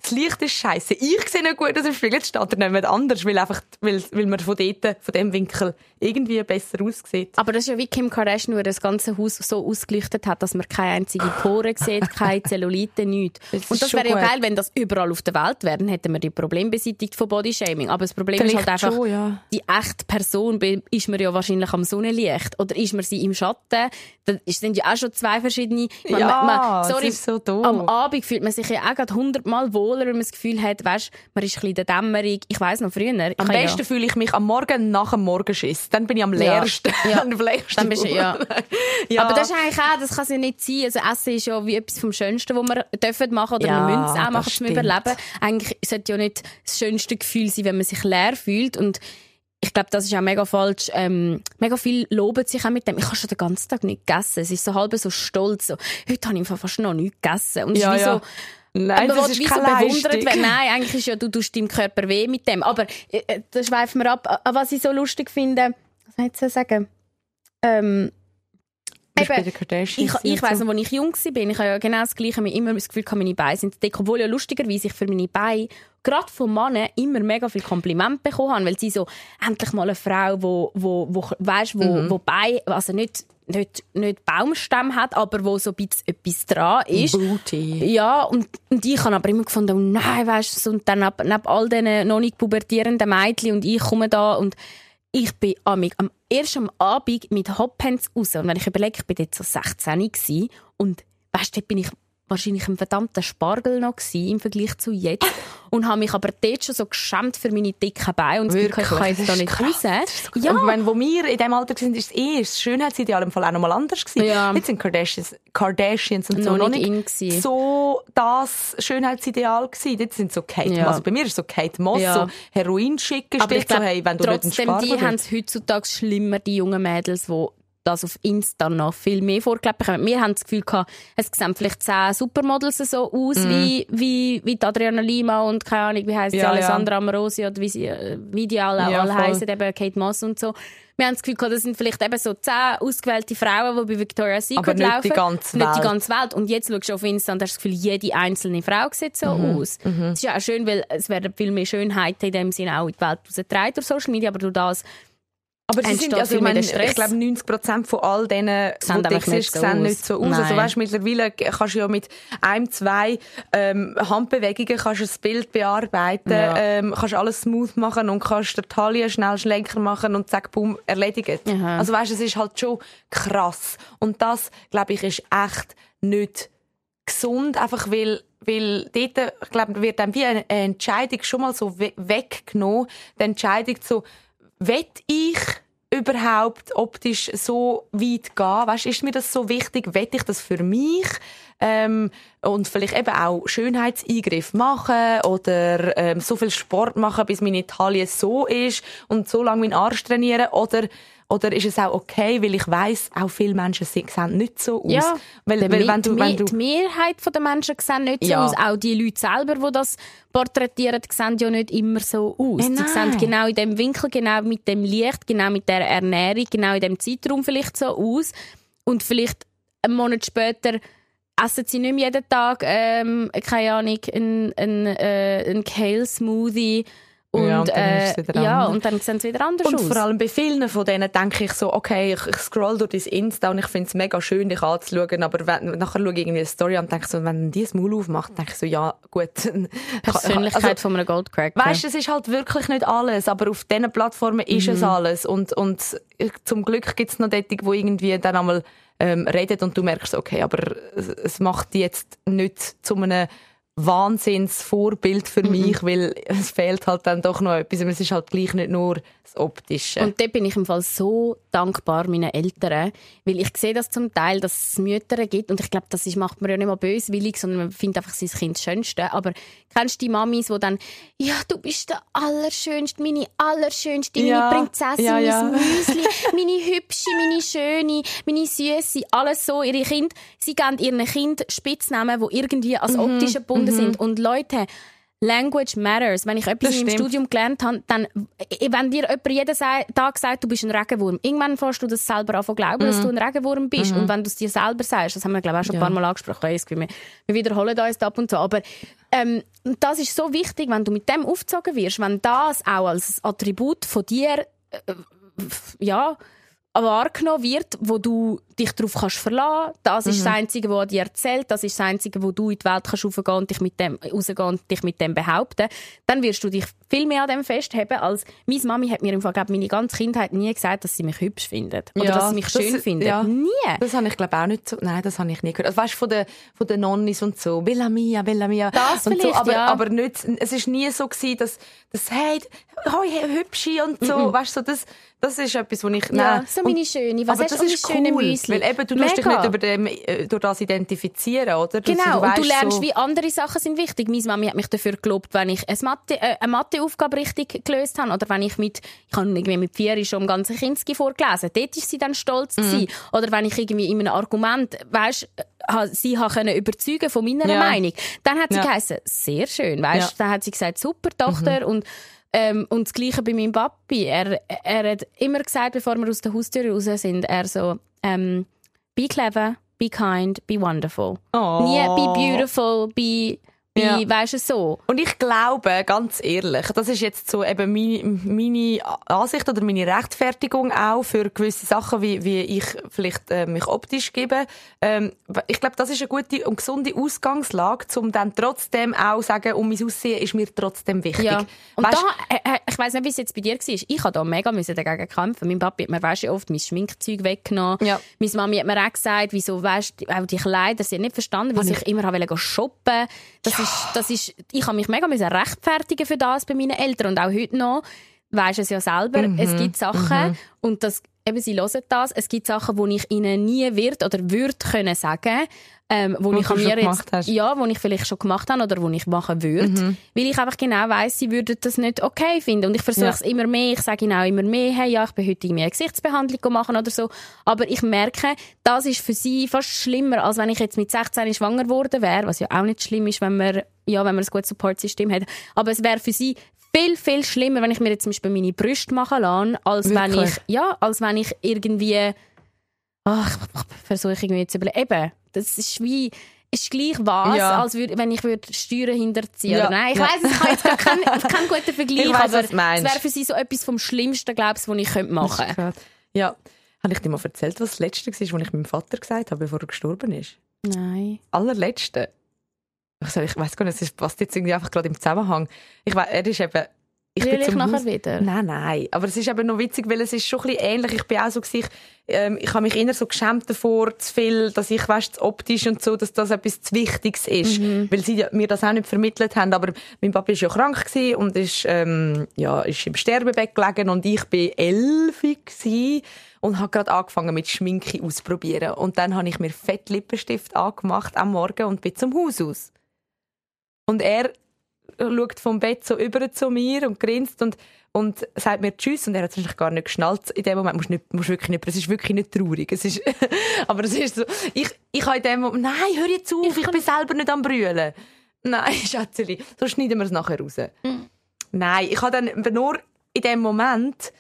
das Licht ist scheiße. Ich sehe nicht gut aus dem Spiegel. Jetzt steht er nicht anders, weil, einfach, weil, weil man von dort, von dem Winkel irgendwie besser aussieht. Aber das ist ja wie Kim Kardashian, wo er das ganze Haus so ausgelichtet hat, dass man keine einzige Pore sieht, keine *laughs* Zellulite, nichts. Das Und das wäre ja geil, wenn das überall auf der Welt wäre, dann hätten wir die Probleme beseitigt von Bodyshaming. Aber das Problem Vielleicht ist halt einfach, schon, ja. die echte Person ist man ja wahrscheinlich am Sonnenlicht oder ist man sie im Schatten. Das sind ja auch schon zwei verschiedene. Meine, Ja, das sorry, ist so am Abend fühlt man sich ja auch gerade hundertmal wohler, wenn man das Gefühl hat, weißt, man ist ein bisschen in der Dämmerung. Ich weiss noch früher. Am besten fühle ich mich am Morgen nach dem Morgenschiss. Dann bin ich am Ja. leersten. Ja. *laughs* am leersten. Du- ja. ja. Aber das ist eigentlich auch, das kann es ja nicht sein. Also Essen ist ja wie etwas vom Schönsten, was wir dürfen machen oder Ja, wir müssen es auch machen zum. Überleben. Eigentlich sollte ja nicht das schönste Gefühl sein, wenn man sich leer fühlt und ich glaube, das ist auch mega falsch. Ähm, mega viel loben sich auch mit dem. Ich habe schon den ganzen Tag nicht gegessen. Es ist so halb so stolz. So, heute habe ich fast noch nichts gegessen. Und es Ja, ist wie ja. so, Nein, man das ist wie so. Nein, eigentlich ist ja, du tust deinem Körper weh mit dem. Aber äh, äh, da schweifen wir ab. Was ich so lustig finde, was soll ich jetzt sagen? Ähm, eben, ich, ich und weiss noch, als ich jung war, ich habe ja genau das Gleiche, ich immer das Gefühl, meine Beine sind dick, obwohl ja lustigerweise ich für meine Beine gerade von Männern immer mega viel Kompliment bekommen habe, weil sie so endlich mal eine Frau, wo, wo, wo weißt, wo, Mhm. wo Beine, also nicht, nicht, nicht Baumstämme hat, aber wo so ein bisschen etwas dran ist. Booty. Ja, und, und ich habe aber immer gefunden, oh nein, weißt du, und dann neben, neben all diesen noch nicht pubertierenden Mädchen und ich komme da und ich bin amig, am erst am Abend mit Hophands raus. Und wenn ich überlege, ich bin dort so 16 gewesen, und weißt du, bin ich wahrscheinlich ein verdammter Spargel noch gewesen, im Vergleich zu jetzt. Und habe mich aber dort schon so geschämt für meine dicken Beine und Gefühl, ich kann jetzt da nicht raus. So- Ja. Und wenn, wo wir in diesem Alter sind, ist es eh das Schönheitsideal im Fall auch noch mal anders gewesen. Ja. Jetzt sind Kardashians, Kardashians und so Noch nicht nicht so das Schönheitsideal gewesen. Jetzt sind so Kate Ja. Moss. Also bei mir ist so Kate Moss, Ja. so Heroin schicken Aber ich steht so, hey, wenn du nicht einen trotzdem, Spargel die haben es heutzutage schlimmer, die jungen Mädels, die das auf Insta noch viel mehr vorgelebt bekommen. Wir haben das Gefühl gehabt, es sehen vielleicht zehn Supermodels so aus Mhm. wie, wie, wie die Adriana Lima und keine Ahnung, wie heisst sie, Ja, Alessandra Amorosi oder wie sie, äh, wie die alle, Ja, alle voll. heissen, eben Kate Moss und so. Wir haben das Gefühl gehabt, das sind vielleicht eben so zehn ausgewählte Frauen, die bei Victoria's Secret Aber nicht laufen. die ganze Nicht die Welt. ganze Welt. Und jetzt schaust du auf Insta und hast das Gefühl, jede einzelne Frau sieht so Mhm. aus. Das ist ja auch schön, weil es werden viel mehr Schönheiten in dem Sinne auch in die Welt rausgetragen durch Social Media, aber durch das Aber sie sind, also ich, meine, ich glaube, 90% von all denen, Sehen die nicht siehst, so sehen nicht so aus. Also weißt, mittlerweile kannst du ja mit einem, zwei ähm, Handbewegungen kannst du ein Bild bearbeiten, Ja. ähm, kannst alles smooth machen und kannst der Taille schnell schlenker machen und zack, boom, erledigt. Aha. Also weißt, es ist halt schon krass. Und das, glaube ich, ist echt nicht gesund, einfach weil weil dort, ich glaube, wird dann wie eine Entscheidung schon mal so we weggenommen, die Entscheidung so, will ich überhaupt optisch so weit gehen? Weißt, ist mir das so wichtig? Will ich das für mich? Ähm, und vielleicht eben auch Schönheitseingriff machen oder ähm, so viel Sport machen, bis meine Taille so ist und so lange meinen Arsch trainieren oder oder ist es auch okay, weil ich weiß, auch viele Menschen sehen nicht so aus. Ja, weil, weil wenn du, wenn die du Mehrheit der Menschen sehen nicht so Ja. aus. Auch die Leute selber, die das porträtieren, sehen ja nicht immer so aus. Äh, Sie sehen genau in dem Winkel, genau mit dem Licht, genau mit der Ernährung, genau in dem Zeitraum vielleicht so aus. Und vielleicht einen Monat später essen sie nicht mehr jeden Tag, ähm, keine Ahnung, einen, einen, äh, einen Kale-Smoothie. Und, Ja, und dann äh, ja, und dann sehen sie wieder anders Und aus. vor allem bei vielen von denen denke ich so, okay, ich, ich scroll durch dein Insta und ich finde es mega schön, dich anzuschauen, aber wenn, nachher schaue ich irgendwie eine Story an und denke so, wenn die das Maul aufmacht, denke ich so, ja, gut. *laughs* Persönlichkeit Also, von einem Goldcracker. Weißt du, es ist halt wirklich nicht alles, aber auf diesen Plattformen ist Mhm. es alles. Und, und zum Glück gibt es noch dort, die irgendwie dann einmal ähm, reden und du merkst, okay, aber es, es macht die jetzt nicht zu einem Wahnsinnsvorbild Mhm. für mich, weil es fehlt halt dann doch noch etwas. Und es ist halt gleich nicht nur das Optische. Und dort bin ich im Fall so dankbar meinen Eltern, weil ich sehe das zum Teil, dass es Mütter gibt und ich glaube, das ist, macht man ja nicht mal böswillig, sondern man findet einfach sein Kind das Schönste. Aber kennst du die Mamis, die dann, ja, du bist der Allerschönste, meine Allerschönste, meine Ja, Prinzessin, ja, ja. mein Müsli, meine Hübsche, meine Schöne, meine Süße, alles so. Ihre Kind, sie geben ihren Kind Spitznamen, die irgendwie Mhm, als optische gebunden sind. Und Leute, Language matters. Wenn ich etwas Das stimmt. Studium gelernt habe, dann, äh, wenn dir jemand jeden Tag sagt, du bist ein Regenwurm, irgendwann fährst du das selber an zu glauben, dass du ein Regenwurm bist. Und wenn du es dir selber sagst, das haben wir, glaube ich, auch schon ein paar Mal angesprochen, wir, wir wiederholen uns da ab und zu, aber ähm, das ist so wichtig, wenn du mit dem aufgezogen wirst, wenn das auch als Attribut von dir äh, ja, wahrgenommen wird, wo du dich darauf kannst verlassen. Das ist das Einzige, was dir erzählt. Das ist das Einzige, wo du in die Welt kannst raufgehen und dich mit dem rausgehen und dich mit dem behaupten. Dann wirst du dich viel mehr an dem festheben, als meine Mami hat mir im Fall, glaub, meine ganze Kindheit nie gesagt, dass sie mich hübsch findet. Oder Ja, dass sie mich das- schön findet. ja. Nie. Das habe ich glaube auch nicht so. Nein, das habe ich nie gehört. Also, weißt du, von den von den Nonnis und so, Bella Mia, Bella Mia. Das und so, aber, ja. aber nicht. Es ist nie so gewesen, dass dass hey, hoi, hey, hübsche und so. Weißt du, so, das das ist etwas, wo ich. Ja, nein. so Und- meine Schöne. Was aber das ist cool, Müsli? weil eben du tust dich Mega. nicht über dem, äh, durch das identifizieren, oder? Du- Genau, und du lernst, so, wie andere Sachen sind wichtig. Meine Mami hat mich dafür gelobt, wenn ich eine, Mathe, äh, eine Matheaufgabe richtig gelöst habe oder wenn ich mit, ich habe irgendwie mit vier schon im ganzen Kinski vorgelesen. Dort ist sie dann stolz Mhm. Oder wenn ich irgendwie in einem Argument, weißt, sie können überzeugen von meiner Ja. Meinung. Dann hat sie Ja. geheißen, sehr schön, weißt. Ja. Mhm. Dann hat sie gesagt, super Tochter und ähm, und das Gleiche bei meinem Papi. Er, er hat immer gesagt, bevor wir aus der Haustür raus sind, er so, ähm, be clever, be kind, be wonderful. Oh. Nie be beautiful, be, be Ja. weisst du, so. Und ich glaube, ganz ehrlich, das ist jetzt so eben meine, meine Ansicht oder meine Rechtfertigung auch für gewisse Sachen, wie, wie ich vielleicht äh, mich optisch gebe. Ähm, ich glaube, das ist eine gute und gesunde Ausgangslage, um dann trotzdem auch sagen, um mein Aussehen ist mir trotzdem wichtig. Ja. Und Weisst- da, äh, äh, ich weiss nicht, wie es jetzt bei dir war. Ich habe da mega müssen dagegen kämpfen. Mein Papi hat mir weisst, du, oft mein Schminkzeug weggenommen. Ja. Meine Mami hat mir auch gesagt, wieso, weisst, du, auch die Kleider, sie hat nicht verstanden, wieso ich immer wollte shoppen. Das ist, das ist, ich habe mich mega müssen rechtfertigen für das bei meinen Eltern und auch heute noch. Du es ja selber, Mhm. es gibt Sachen und das eben, sie hören das. Es gibt Sachen, die ich ihnen nie wird oder würde können sagen, ähm, wo, Wo ich an mir jetzt, hast. ja, wo ich vielleicht schon gemacht habe oder wo ich machen würde, Mhm. weil ich einfach genau weiss, sie würden das nicht okay finden und ich versuche Ja. es immer mehr. Ich sage ihnen auch immer mehr, hey, ja, ich bin heute irgendwie eine Gesichtsbehandlung machen oder so, aber ich merke, das ist für sie fast schlimmer, als wenn ich jetzt mit 16 schwanger geworden wäre, was ja auch nicht schlimm ist, wenn man ja, wenn man ein gutes Supportsystem hat, aber es wäre für sie viel, viel schlimmer, wenn ich mir jetzt zum Beispiel meine Brüste machen lasse, als wenn Wirklich? ich, ja, als wenn ich irgendwie, ach, ich, ich versuche irgendwie zu überlegen, eben, das ist wie, ist gleich was, Ja. als würd, wenn ich würde Steuern hinterziehen Ja. nein, ich Ja. weiss, ich habe jetzt gar keinen, *laughs* keinen guten Vergleich, Ich weiss, aber es wäre für sie so etwas vom Schlimmsten, glaube ich, was ich könnte machen könnte. Ja. Habe ich dir mal erzählt, was das Letzte war, was ich meinem Vater gesagt habe, bevor er gestorben ist? Nein. Allerletzte. Also ich weiß gar nicht, es passt jetzt irgendwie einfach gerade im Zusammenhang. Ich weiß, er ist eben... Ich Will ich zum nachher Haus- wieder? Nein, nein. Aber es ist eben noch witzig, weil es ist schon ein bisschen ähnlich. Ich bin auch so gewesen, ich, ähm, ich habe mich immer so geschämt davor, zu viel, dass ich, weißt, optisch und so, dass das etwas zu Wichtiges ist. Weil sie mir das auch nicht vermittelt haben. Aber mein Papa ist ja krank gewesen und ist, ähm, ja, ist im Sterbebett gelegen und ich bin elf gewesen und habe gerade angefangen mit Schminke ausprobieren. Und dann habe ich mir fett Lippenstift angemacht am Morgen und bin zum Haus aus. Und er schaut vom Bett so über zu mir und grinst und, und sagt mir Tschüss. Und er hat es wahrscheinlich gar nicht geschnallt. In dem Moment musst nicht, musst wirklich nicht, es ist wirklich nicht traurig. Es ist, *laughs* aber es ist so, ich, ich habe in dem Moment, nein, hör jetzt auf, ich, bin selber nicht am Brüllen. Nein, *laughs* Schätzeli, so schneiden wir es nachher raus. Nein, ich habe dann eben nur in dem Moment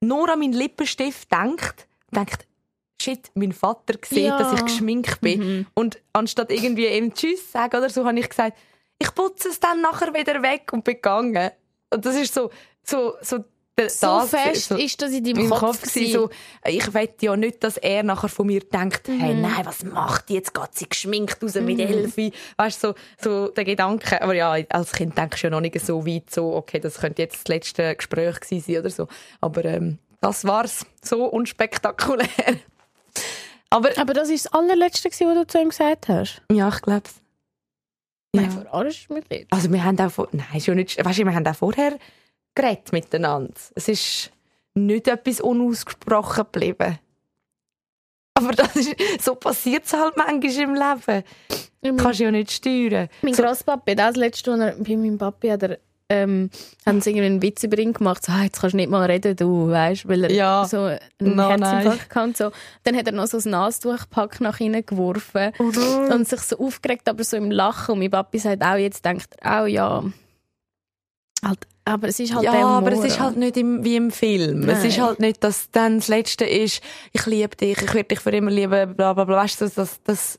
nur an meinen Lippenstift gedacht, denkt, shit, mein Vater sieht, Ja. dass ich geschminkt bin. Und anstatt irgendwie ihm Tschüss zu sagen oder so, habe ich gesagt, ich putze es dann nachher wieder weg und bin gegangen. Und das ist so, so, so, der- So das, fest so ist das in deinem Kopf, Kopf gewesen. so, ich will ja nicht, dass er nachher von mir denkt, hey, Mhm. nein, was macht die jetzt? Geht sie geschminkt raus mit Elfi? Weißt du, so, so der Gedanke. Aber ja, als Kind denkst du ja noch nicht so weit, so, okay, das könnte jetzt das letzte Gespräch gewesen sein oder so. Aber ähm, das war's. So unspektakulär. *laughs* Aber Aber das ist das allerletzte, was du zu ihm gesagt hast. ja, ich glaube Nein, Ja. verarsch mich nicht. Also wir haben auch vor, nein, schon nicht, weißt du, wir haben auch vorher geredet miteinander. Es ist nicht etwas unausgesprochen geblieben. Aber das ist, so passiert es halt manchmal im Leben. Mein, Kannst du ja nicht steuern. mein So- Grosspapi, das letzte, er bei meinem Papi hat er, ähm, haben sie irgendwie einen Witz über ihn gemacht, so, ah, jetzt kannst du nicht mal reden, du, weißt, weil er Ja. so einen No, Herzinfarkt hatte und so. Dann hat er noch so ein Nastuchpack nach ihnen geworfen und sich so aufgeregt, aber so im Lachen. Und mein Papi sagt auch, jetzt denkt er auch, ja, halt, aber es ist halt ja, aber es ist halt nicht im, wie im Film. Es Nein. ist halt nicht, dass dann das Letzte ist, ich liebe dich, ich werde dich für immer lieben, bla bla bla. Weißt du, das, das, das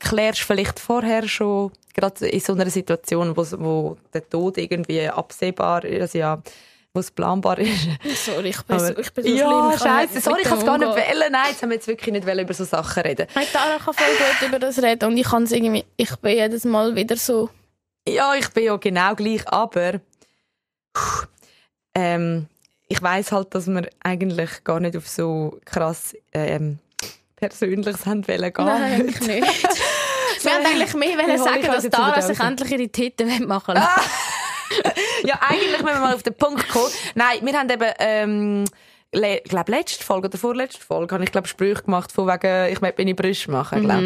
klärst du vielleicht vorher schon, gerade in so einer Situation, wo, wo der Tod irgendwie absehbar ist, also ja, wo es planbar ist. Sorry, ich bin, so, Aber- ich bin so schlimm. ja, scheiße, nicht sorry, ich kann es gar nicht wählen. Nein, jetzt haben wir jetzt wirklich nicht über so Sachen reden. Hey, Tara kann voll gut über das reden und ich kann es irgendwie, ich bin jedes Mal wieder so, Ja, ich bin ja genau gleich, aber ähm, ich weiß halt, dass wir eigentlich gar nicht auf so krass ähm, Persönliches haben wollen nein, eigentlich nicht. *laughs* Wir haben eigentlich mehr wollen ich sagen, dass Tara sich endlich ihre Titten machen will. *laughs* ja, eigentlich müssen wir mal auf den Punkt kommen. Nein, wir haben eben, ähm, le glaube letzte Folge oder vorletzte Folge, habe ich glaube Sprüche gemacht von wegen, ich möchte meine Brüste machen. Glaub.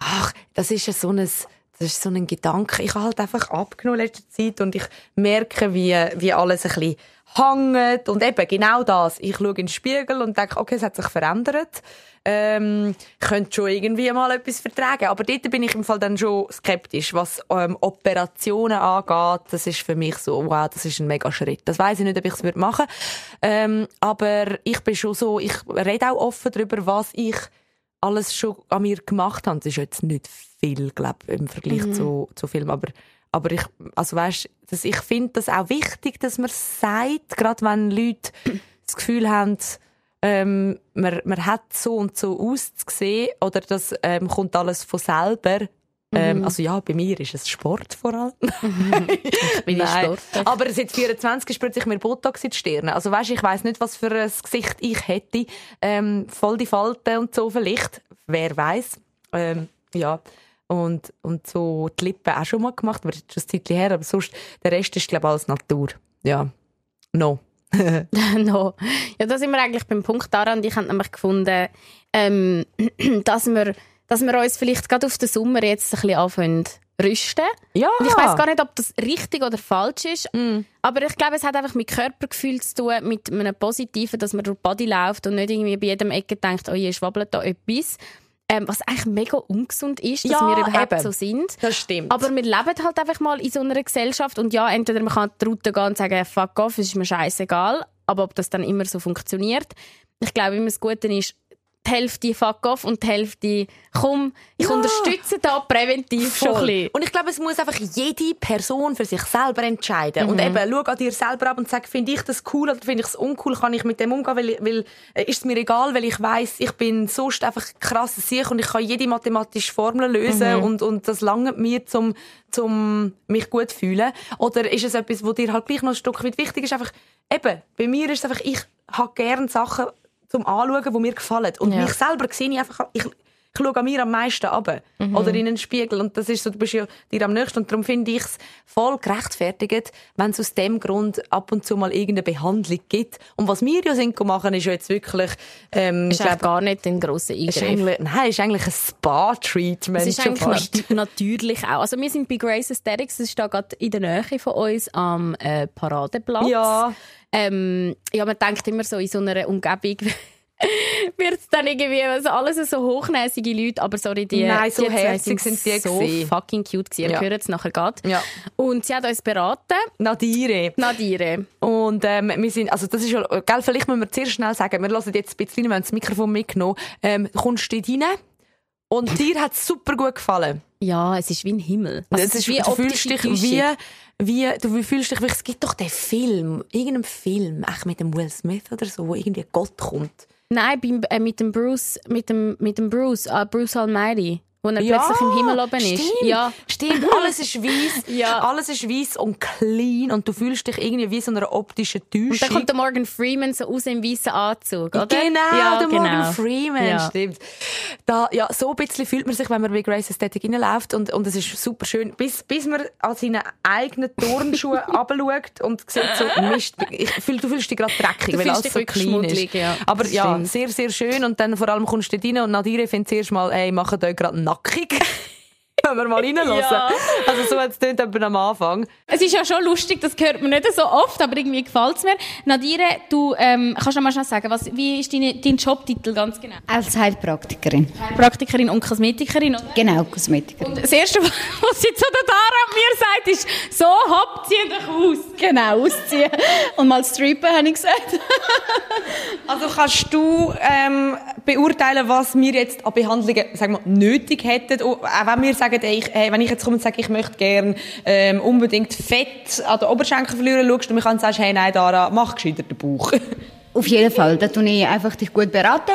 Ach, das ist ja so ein, das ist so ein Gedanke. Ich habe halt einfach abgenommen in letzter Zeit und ich merke, wie, wie alles ein bisschen hängt und eben genau das. Ich schaue in den Spiegel und denke, okay, es hat sich verändert. Ähm, ich könnte schon irgendwie mal etwas vertragen. Aber dort bin ich im Fall dann schon skeptisch, was ähm, Operationen angeht. Das ist für mich so, wow, das ist ein mega Schritt. Das weiß ich nicht, ob ich es würde machen. Ähm, aber ich bin schon so, ich rede auch offen darüber, was ich alles schon an mir gemacht habe. Das ist jetzt nicht viel, glaube im Vergleich zu, zu Film. Aber, aber ich, also weißt, dass ich finde das auch wichtig, dass man es sagt, gerade wenn Leute *clears throat* das Gefühl haben, ähm, man, man hat so und so auszusehen oder das ähm, kommt alles von selber. Ähm, also ja, bei mir ist es Sport vor allem. *laughs* *laughs* bin ich Nein. Sportler. Aber seit 24 spritze ich mir Botox in die Stirne. Also weißt, ich weiß nicht, was für ein Gesicht ich hätte. Ähm, voll die Falten und so vielleicht. Wer weiß. Ähm, ja. Und, und so die Lippen auch schon mal gemacht, aber schon ein Zeitchen her. Aber sonst, der Rest ist, glaube ich, alles Natur. Ja. No. *laughs* *laughs* no. Ja, da sind wir eigentlich beim Punkt daran. Ich habe nämlich gefunden, ähm, *clears throat* dass, wir, dass wir uns vielleicht gerade auf den Sommer jetzt ein bisschen anfangen rüsten. Ja. Und ich weiß gar nicht, ob das richtig oder falsch ist. Aber ich glaube, es hat einfach mit Körpergefühl zu tun, mit einem Positiven, dass man durch die Body läuft und nicht irgendwie bei jedem Ecke denkt, oh je, schwabbelt da etwas. Ähm, was eigentlich mega ungesund ist, dass Ja, wir überhaupt eben. so sind. Das stimmt. Aber wir leben halt einfach mal in so einer Gesellschaft und ja, entweder man kann die Route gehen und sagen, fuck off, es ist mir scheißegal, aber ob das dann immer so funktioniert, ich glaube, immer das Gute ist, die Hälfte fuck off und die Hälfte komm, ich Ja. unterstütze da präventiv schon ein Voll. bisschen. Und ich glaube, es muss einfach jede Person für sich selber entscheiden. Und Mhm. eben, schau an dir selber ab und sag, finde ich das cool oder finde ich es uncool, kann ich mit dem umgehen, weil, weil äh, ist es mir egal, weil ich weiß, ich bin sonst einfach krass sicher und ich kann jede mathematische Formel lösen Mhm. und, und das langt mir, zum, zum mich gut fühlen. Oder ist es etwas, wo dir halt gleich noch ein Stück weit wichtig ist, einfach, eben, bei mir ist es einfach, ich habe gerne Sachen zum Anschauen, die mir gefallen. Und Ja. mich selber sehe ich einfach, ich, ich schaue an mir am meisten ab. Mhm. Oder in einen Spiegel. Und das ist so, du bist ja dir am nächsten. Und darum finde ich es voll gerechtfertigt, wenn es aus dem Grund ab und zu mal irgendeine Behandlung gibt. Und was wir ja sind machen, ist ja jetzt wirklich, ähm, ist glaub, gar nicht ein grosser Eingriff. nein, ist eigentlich ein Spa-Treatment. Es ist schon eigentlich fast. nat natürlich auch. Also wir sind bei Grace Aesthetics, das ist da gerade in der Nähe von uns am äh, Paradeplatz. Ja. Ähm, ja, man denkt immer so in so einer Umgebung *laughs* wird es dann irgendwie also alles so hochnäsige Leute, aber sorry, die, Nein, so die herzig sind die so gewesen. fucking cute gewesen. Ihr Ja. hört es nachher grad. Ja. Und sie hat uns beraten. Nadire. Nadire. Und ähm, wir sind, also das ist ja, gell, vielleicht müssen wir zuerst schnell sagen, wir hören jetzt ein bisschen rein, wir haben das Mikrofon mitgenommen. Ähm, kommst du rein und dir hat es super gut gefallen. Ja, es ist wie ein Himmel. Also es ist, wie du fühlst dich wie, wie, du fühlst dich wie, es gibt doch den Film, irgendeinen Film, echt mit dem Will Smith oder so, wo irgendwie Gott kommt. Nein, beim, äh, mit dem Bruce, mit dem, mit dem Bruce, äh, Bruce Almighty, wo er Ja, plötzlich im Himmel oben ist. Stimmt, Ja. stimmt. Alles ist weiß, *laughs* Ja. alles ist weiß und clean und du fühlst dich irgendwie wie so einer optischen Täuschung. Und dann kommt der Morgan Freeman so raus im weißen Anzug, oder? Genau, ja, der genau. Morgan Freeman, Ja. stimmt. Da, ja, so ein bisschen fühlt man sich, wenn man bei Grace Aesthetic reinläuft und, und es ist super schön, bis, bis man an seinen eigenen Turnschuhen runterschaut *laughs* und sieht so, Mist, ich fühl, du fühlst dich gerade dreckig, Du weil alles so clean ist. ja. Aber Das ja, stimmt. sehr, sehr schön und dann vor allem kommst du dort rein und Nadire findet zuerst mal, ey, macht euch gerade nackig. *laughs* Können wir mal reinlassen? Ja. Also so hat es eben am Anfang. Es ist ja schon lustig, das hört man nicht so oft, aber irgendwie gefällt es mir. Nadire, du ähm, kannst du mal schnell sagen, was, wie ist deine, dein Jobtitel ganz genau? Als Heilpraktikerin. Praktikerin und Kosmetikerin, oder? Genau, Kosmetikerin. Das Erste, *laughs* was sie zu der Dara mir sagt, ist, so, hopp, zieh dich aus. Genau, ausziehen. Und mal strippen, habe ich gesagt. *laughs* Also kannst du ähm, beurteilen, was wir jetzt an Behandlungen sagen wir, nötig hätten? Auch wenn wir sagen, ey, ich, hey, wenn ich jetzt komme und sage, ich möchte gerne ähm, unbedingt Fett an den Oberschenkel verlieren, schaust du mich an und sagst, hey, nein, Dara, mach gescheiter den Bauch. *laughs* Auf jeden Fall. Da tue ich einfach dich gut beraten.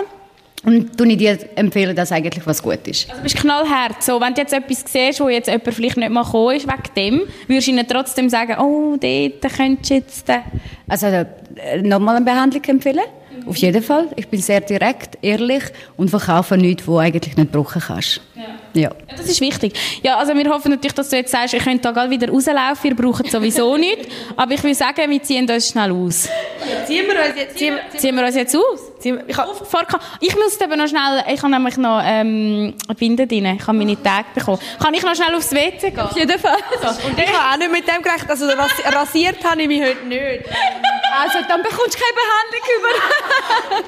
Und tue ich dir empfehlen, dass eigentlich was gut ist. Also, du bist knallhart. So, wenn du jetzt etwas siehst, wo jetzt jemand vielleicht nicht mal gekommen ist, wegen dem, würdest du ihnen trotzdem sagen, oh, dort könntest du jetzt... Äh. Also äh, nochmal eine Behandlung empfehlen. Auf jeden Fall. Ich bin sehr direkt, ehrlich und verkaufe nichts, wo eigentlich nicht brauchen kannst. Ja. Ja, das ist wichtig. Ja, also wir hoffen natürlich, dass du jetzt sagst, ihr könnt da gleich wieder rauslaufen, ihr braucht sowieso *laughs* nichts. Aber ich will sagen, wir ziehen uns schnell aus. Ziehen wir uns jetzt... Ziehen Ziehen wir uns jetzt aus? Ich hab, Auf, Fahrkar- Ich muss eben noch schnell, ich habe nämlich noch ähm, eine Binde drin, ich habe meine Tage bekommen. Kann ich noch schnell aufs WC gehen? Auf jeden Fall. und ich habe auch nicht mit dem gerechnet. Also rasi rasiert habe ich mich heute nicht. Also dann bekommst du keine Behandlung über.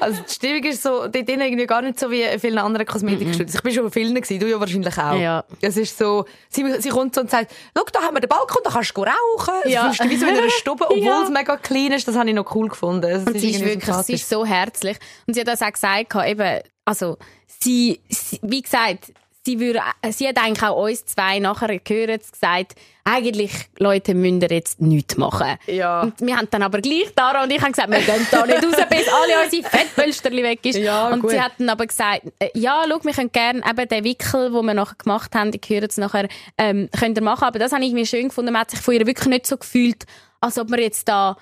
*laughs* Also die Stimmung ist so, dort drin irgendwie gar nicht so wie in vielen anderen Kosmetikstudios. Ich bin schon bei vielen gewesen, du ja wahrscheinlich auch. Ja. Es ist so, sie, sie kommt so und sagt, schau, da haben wir den Balkon, da kannst du rauchen. Ja. Ja. Du fühlst wie so in einer Stube, obwohl *laughs* Ja. es mega clean ist. Das habe ich noch cool gefunden. Es Und sie ist wirklich, sie ist so herzlich. Und sie hat das auch gesagt, eben, also, sie, sie, wie gesagt, sie würde, sie hat eigentlich auch uns zwei nachher gehört, gesagt, eigentlich, Leute, müsst ihr jetzt nichts machen. Ja. Und wir haben dann aber gleich, Dara und ich haben gesagt, wir gehen da nicht raus, *laughs* bis alle unsere Fettpölsterli weg ist. Ja, und gut. sie hat dann aber gesagt, äh, ja, schau, wir können gerne eben den Wickel, den wir nachher gemacht haben, ich höre es nachher, ähm, könnt ihr machen. Aber das habe ich mir schön gefunden. Man hat sich von ihr wirklich nicht so gefühlt, als ob man jetzt da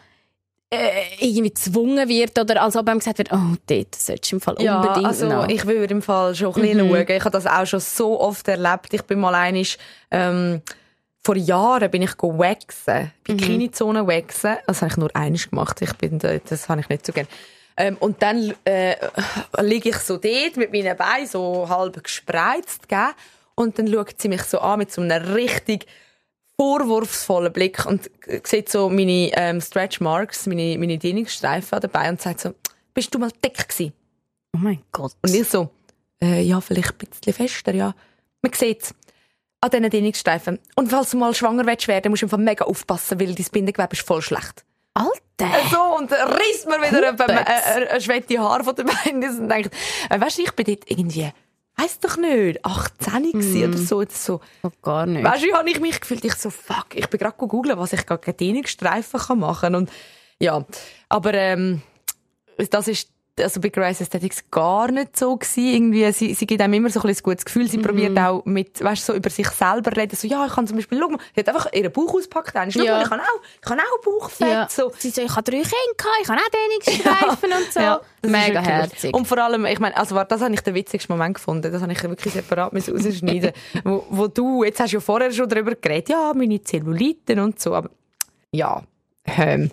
irgendwie gezwungen wird oder als ob einem gesagt wird, oh, dort solltest du im Fall Ja, unbedingt also noch. ich würde im Fall schon ein bisschen schauen. Ich habe das auch schon so oft erlebt. Ich bin mal einig, ähm, vor Jahren bin ich waxen, Bikini-Zone waxen. Das habe ich nur eines gemacht. Ich bin, da- das habe ich nicht so gern. Ähm, und dann äh, liege ich so dort mit meinen Beinen so halb gespreizt, gell? Und dann schaut sie mich so an mit so einem richtig vorwurfsvollen Blick und sieht so meine ähm, Stretch Marks, meine, meine Dehnungsstreifen dabei und sagt so, bist du mal dick gewesen? Oh mein Gott. Und ich so, äh, ja, vielleicht ein bisschen fester, ja. Man sieht's an diesen Dehnungsstreifen. Und falls du mal schwanger willst werden, musst du einfach mega aufpassen, weil dein Bindegewebe ist voll schlecht. Alter! So, und dann reißt mir wieder ein, Hupex. ein, ein, ein schwette Haar von den Beinen und denkt, äh, weißt du, ich bin dort irgendwie, weiss doch nicht, 18 gewesen oder so, oder so. Oh, gar nicht. Weißt du, habe ich mich gefühlt? Ich so, fuck, ich bin gerade googeln, was ich gerade Dehnungsstreifen kann machen und ja, aber ähm, das ist also bei Grace Aesthetics gar nicht so gewesen. Irgendwie, sie, sie gibt einem immer so ein, ein gutes Gefühl. Sie probiert auch mit, weißt, so über sich selber reden. So, ja, ich kann zum Beispiel, schau mal, sie hat einfach ihren Bauch ausgepackt. Dann, Ja. mal, ich kann auch, ich kann auch Bauchfett. ja. So. Sie so, ich habe drei Kinder, ich habe auch Dehnungsstreifen *laughs* und so. Ja, Mega herzig. Und vor allem, ich meine, also das habe ich den witzigsten Moment gefunden. Das habe ich wirklich separat rausschneiden. *laughs* wo, wo du, jetzt hast du ja vorher schon darüber geredet, ja, meine Zelluliten und so, aber ja,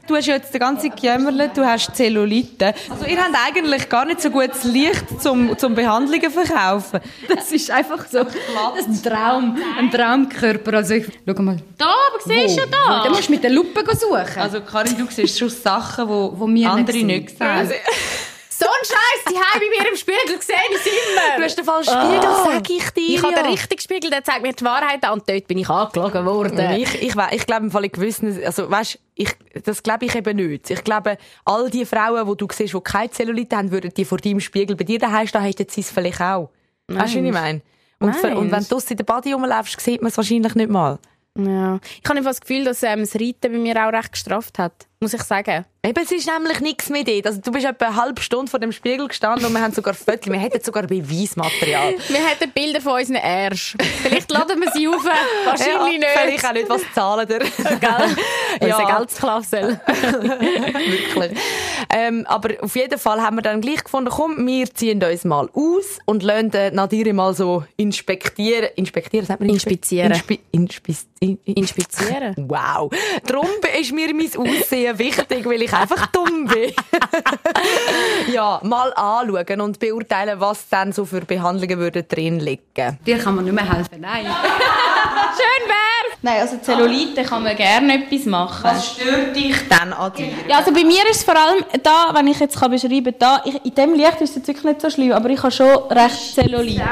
Du hast jetzt den ganzen Jämmerle, du hast Zellulite. Also ihr habt eigentlich gar nicht so gutes Licht zum, zum Behandlungen verkaufen. Das ist einfach so das ist ein Traum, ein Traumkörper. Also ich, schau mal. Da, aber siehst du ja Da da? musst du mit der Lupe suchen. Also Karin, du siehst schon Sachen, wo, Wo wir andere nicht, sehen. Ein Scheiß, die haben bei mir im Spiegel gesehen, ich immer. du hast den falschen Spiegel, sag ich dir. Ich habe ja. den richtigen Spiegel, der zeigt mir die Wahrheit an und dort bin ich angelogen worden. Ich, ich, ich glaube im Fall in gewissen, also weißt, ich, das glaube ich eben nicht. Ich glaube, all die Frauen, die du siehst, die keine Zellulite haben, würden die vor deinem Spiegel bei dir daheim stehen, hätten sie es vielleicht auch. Weißt du, was ich meine? Und, ver- und wenn du in der Body rumläufst, sieht man es wahrscheinlich nicht mal. Ja. Ich habe einfach das Gefühl, dass ähm, das Reiten bei mir auch recht gestraft hat. Muss ich sagen. Eben, es ist nämlich nichts mit dir. Also, du bist etwa eine halbe Stunde vor dem Spiegel gestanden und wir haben sogar Fotos, wir hätten sogar Beweismaterial. *laughs* Wir hätten Bilder von unseren Ärsch. Vielleicht *laughs* laden wir sie auf. Wahrscheinlich nicht. Vielleicht auch nicht, was zahlen dir. *laughs* Gell? Ja. Unser Geldsklasse. Wirklich. Ähm, aber auf jeden Fall haben wir dann gleich gefunden, komm, wir ziehen uns mal aus und lassen den Nadire mal so inspektieren. Inspektieren, sagt man Inspizieren. Inspi Inspis in, in, Inspizieren. Wow. Darum ist mir mein Aussehen wichtig, weil ich einfach dumm bin. *laughs* ja, mal anschauen und beurteilen, was dann so für Behandlungen würden drin liegen. Dir kann man nicht mehr helfen. Nein. *laughs* Schön wär. Nein, also Zellulite kann man gerne etwas machen. Was stört dich dann an dir? Ja, also bei mir ist es vor allem da, wenn ich jetzt kann beschreiben kann, ich, in dem Licht ist es wirklich nicht so schlimm, aber ich habe schon recht Zellulite.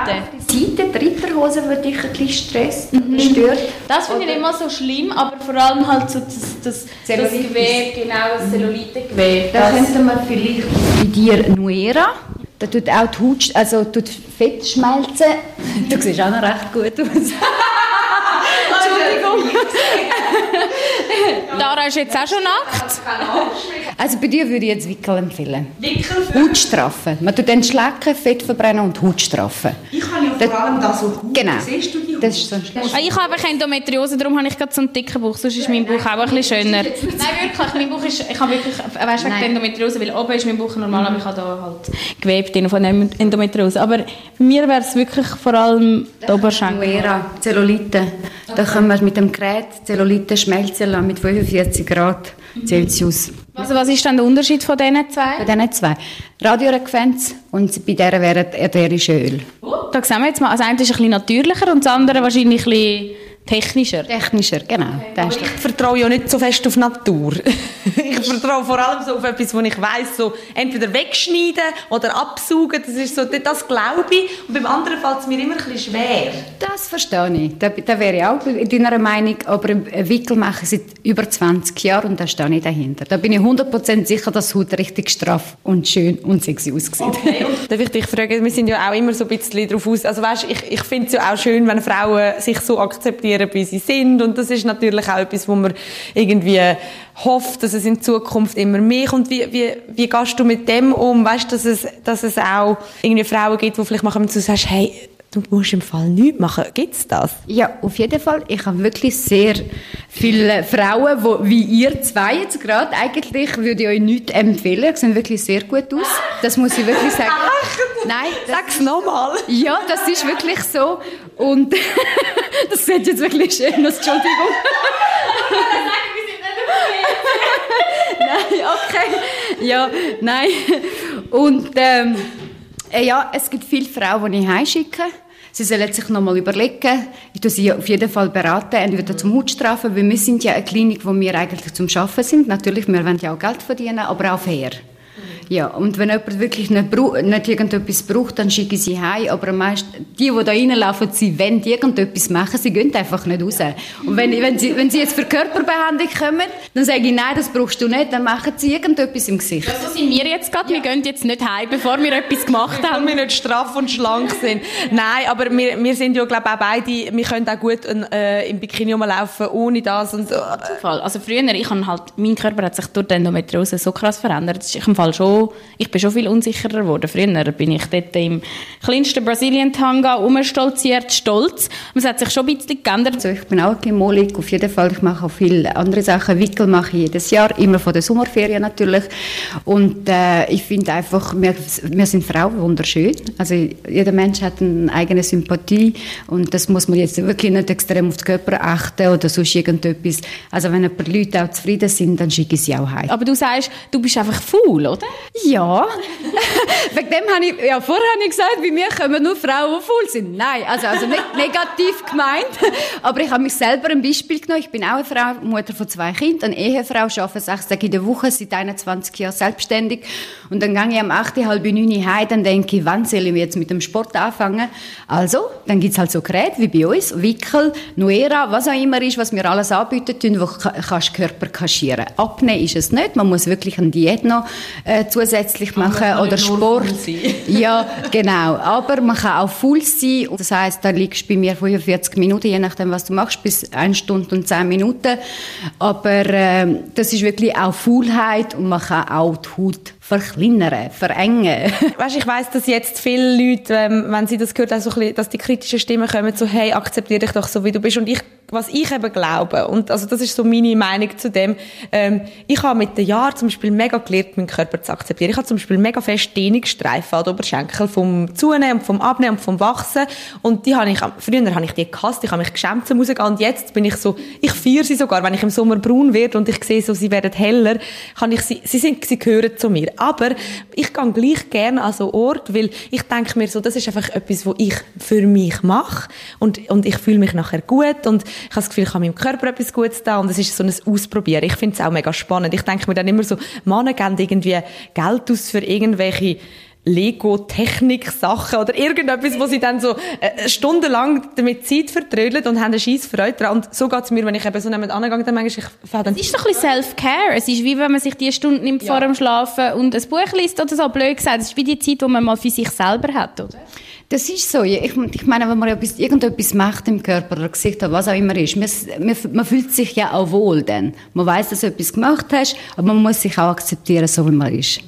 Die Seite, die Ritterhose, würde dich ein bisschen stressen, stört. Das finde ich mal so schlimm, aber vor allem halt so das, das, das. Gewebe, genau, das Zellulite-Gewebe. Da Das- könnte man vielleicht bei dir Nuera. Da tut auch die Haut, also tut Fett schmelzen. Du siehst auch noch recht gut aus. *laughs* Oh, you *laughs* Dara ist jetzt auch schon nackt. Also bei dir würde ich jetzt Wickel empfehlen. Wickel? Haut straffen. Man tut dann Schlecken, Fett verbrennen und Haut straffen. Ich habe ja vor allem da so Haut. Genau. Siehst du die Haut? Das ist so. Ah, Ich habe einfach Endometriose, darum habe ich gerade so einen dicken Bauch. Sonst ist mein Bauch auch ein bisschen schöner. Nein, wirklich, mein Bauch ist, ich habe wirklich, weißt du, wegen Endometriose, weil oben ist mein Bauch normal, aber ich habe da halt Gewebe drin von Endometriose. Aber bei mir wäre es wirklich vor allem die Oberschenkel. Zellulite. Da können wir mit dem Gerät Zellulite schmelzen mit 45 Grad Celsius. Also was ist dann der Unterschied von diesen zwei? diesen zwei. Radiofrequenz und bei der wäre ätherische Öl. Da sehen wir jetzt mal, also eine ist ein bisschen natürlicher und das andere wahrscheinlich ein bisschen technischer. Technischer, genau. Ist Ich vertraue ja nicht so fest auf Natur. *laughs* ich vertraue vor allem so auf etwas, wo ich weiss, so entweder wegschneiden oder absaugen. Das ist so, das glaube ich. Und beim anderen fällt es mir immer ein bisschen schwer. Das verstehe ich. Da, da wäre ich auch in deiner Meinung. Aber einen Wickel mache ich seit über 20 Jahren und da stehe ich dahinter. Da bin ich 100% sicher, dass Haut richtig straff und schön und sexy aussieht. *laughs* Darf ich dich fragen, wir sind ja auch immer so ein bisschen darauf aus, also weißt, ich, ich finde es ja auch schön, wenn Frauen sich so akzeptieren, wie sie sind und das ist natürlich auch etwas, wo man irgendwie hofft, dass es in Zukunft immer mehr kommt. Wie, wie, wie gehst du mit dem um? Weißt du, dass es, dass es auch irgendwie Frauen gibt, die vielleicht machen, du sagst, hey, du musst im Fall nichts machen. Gibt's das? Ja, auf jeden Fall. Ich habe wirklich sehr viele Frauen, wo, wie ihr zwei jetzt gerade, eigentlich würde ich euch nichts empfehlen. Sie sehen wirklich sehr gut aus. Das muss ich wirklich sagen. Nein, das, Sag's nochmal. ja, das ist wirklich so. Und *laughs* das sieht jetzt wirklich schön aus. Entschuldigung. *laughs* nein, okay. Ja, nein. Und ähm, äh, ja, es gibt viele Frauen, die ich heimschicke. Sie sollen sich nochmal überlegen. Ich tue sie auf jeden Fall beraten, entweder zum Hautstrafen, weil wir sind ja eine Klinik, wo wir eigentlich zum Schaffen sind. Natürlich, wir wollen ja auch Geld verdienen, aber auch fair. Ja, und wenn jemand wirklich nicht, nicht irgendetwas braucht, dann schicke ich sie heim. Aber meist, die, die da reinlaufen, sie wollen irgendetwas machen, sie gehen einfach nicht raus. Und wenn, wenn, sie, wenn sie jetzt für Körperbehandlung kommen, dann sage ich, nein, das brauchst du nicht, dann machen sie irgendetwas im Gesicht. So sind wir jetzt gerade. Wir gehen jetzt nicht heim, bevor wir etwas gemacht haben. Weil wir nicht straff und schlank sind. Nein, aber wir, wir sind ja, glaube ich, auch beide, wir können auch gut äh, im Bikini rumlaufen, ohne das und so. Also früher, ich habe halt, mein Körper hat sich durch die Endometriose so krass verändert. Das ist im Fall schon, ich bin schon viel unsicherer geworden. Früher bin ich dort im kleinsten Brasilien-Tanga rumstolziert, stolz. Es hat sich schon ein bisschen geändert. Also ich bin auch auf jeden Fall. Ich mache auch viele andere Sachen. Wickel mache ich jedes Jahr, immer von der Sommerferien natürlich. Und äh, ich finde einfach, wir, wir sind Frauen wunderschön. Also jeder Mensch hat eine eigene Sympathie und das muss man jetzt wirklich nicht extrem auf den Körper achten oder sonst irgendetwas. Also wenn ein paar Leute auch zufrieden sind, dann schicke ich sie auch heim. Aber du sagst, du bist einfach faul, oder? Ja. *laughs* Wegen dem habe ich, ja, vorher habe ich gesagt, bei mir kommen nur Frauen, die faul sind. Nein, also, also nicht *laughs* negativ gemeint. Aber ich habe mich selber ein Beispiel genommen. Ich bin auch eine Frau, Mutter von zwei Kindern, eine Ehefrau, arbeite sechs Tage in der Woche, seit 21 Jahren selbstständig. Und dann gehe ich am 8, halb 9 heim, dann denke ich, wann soll ich jetzt mit dem Sport anfangen? Also, dann gibt es halt so Geräte wie bei uns, Wickel, Nuera, was auch immer ist, was wir alles anbieten tun, wo ka- kannst Körper kaschieren. Abnehmen ist es nicht, man muss wirklich eine Diät noch äh, zusätzlich machen oder Sport. *laughs* Ja, genau. Aber man kann auch full sein. Das heißt, da liegst du bei mir 45 Minuten, je nachdem, was du machst, bis 1 Stunde und 10 Minuten. Aber ähm, das ist wirklich auch Faulheit und man kann auch die Haut verkleinern, verengen. *laughs* Weißt, ich weiss, dass jetzt viele Leute, ähm, wenn sie das gehört, auch so ein bisschen, dass die kritischen Stimmen kommen, so, hey, akzeptiere dich doch so, wie du bist. Und ich, was ich eben glaube, und also das ist so meine Meinung zu dem, ähm, ich habe mit den Jahren zum Beispiel mega gelernt, meinen Körper zu akzeptieren. Ich habe zum Beispiel mega fest Dehnungsstreifen an den Oberschenkeln vom Zunehmen vom Abnehmen und vom Wachsen. Und die habe ich, früher habe ich die gehasst, ich habe mich geschämt zum Rausgehen. Und jetzt bin ich so, ich feiere sie sogar, wenn ich im Sommer braun werde und ich sehe so, sie werden heller, kann ich sie, sie sind, sie gehören zu mir. Aber ich gehe gleich gerne an so Ort, weil ich denke mir so, das ist einfach etwas, was ich für mich mache und, und ich fühle mich nachher gut und ich habe das Gefühl, ich habe meinem Körper etwas Gutes da und es ist so ein Ausprobieren. Ich finde es auch mega spannend. Ich denke mir dann immer so, Männer geben irgendwie Geld aus für irgendwelche Lego-Technik-Sachen oder irgendetwas, wo sie dann so äh, stundenlang damit Zeit vertrödeln und haben eine scheisse Freude dran. Und so geht es mir, wenn ich eben so jemand angehe, dann manchmal, ich dann... Es ist doch ein bisschen Self-Care. Es ist wie wenn man sich die Stunden nimmt vor dem Schlafen und ein Buch liest oder so, blöd gesagt. Es ist wie die Zeit, die man mal für sich selber hat, oder? Das ist so. Ich, ich meine, wenn man etwas, irgendetwas macht im Körper oder Gesicht oder was auch immer ist, man, man, fühlt sich ja auch wohl dann. Man weiß, dass du etwas gemacht hast, aber man muss sich auch akzeptieren, so wie man ist.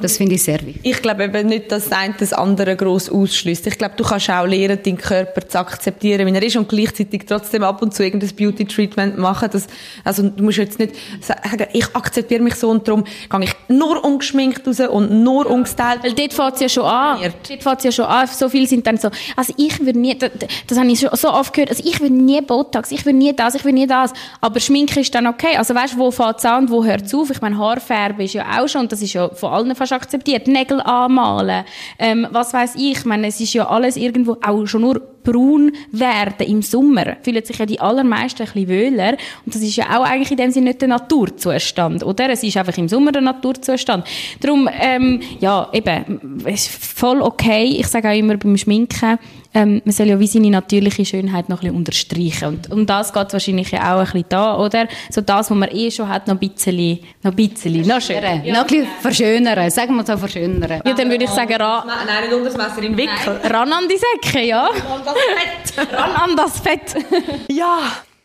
Das finde ich sehr wichtig. Ich glaube eben nicht, dass das eine das andere gross ausschließt. Ich glaube, du kannst auch lernen, deinen Körper zu akzeptieren, wie er ist und gleichzeitig trotzdem ab und zu irgendein Beauty-Treatment machen. Das, also du musst jetzt nicht sagen, ich akzeptiere mich so und darum gehe ich nur ungeschminkt raus und nur ungestylt. Weil dort fängt es ja schon an. Dort fängt es ja schon an. So viele sind dann so, also ich würde nie, das, das habe ich so oft gehört, also ich würde nie Botox, ich würde nie das, ich würde nie das. Aber Schminke ist dann okay. Also weißt du, wo fängt es an und wo hört es auf? Ich meine, Haarfärben ist ja auch schon, und das ist ja von allen fast akzeptiert. Nägel anmalen, ähm, was weiß ich. Ich meine, es ist ja alles irgendwo, auch schon nur braun werden im Sommer, fühlen sich ja die allermeisten ein bisschen wöhler. Und das ist ja auch eigentlich in dem Sinne nicht der Naturzustand, oder? Es ist einfach im Sommer der Naturzustand. Darum, ähm, ja, eben, es ist voll okay. Ich sage auch immer beim Schminken, ähm, man soll ja wie seine natürliche Schönheit noch ein bisschen unterstreichen. Und um das geht es wahrscheinlich ja auch ein bisschen da, oder? So das, was man eh schon hat, noch ein bisschen, noch ein bisschen, noch schöner. Noch ein bisschen verschönern, sagen wir so verschönern. Ja, dann würde ich sagen, ran, Nein, nicht unter das Messer in den Wickel. ran an die Säcke, ja? Ran an das Fett. Ja,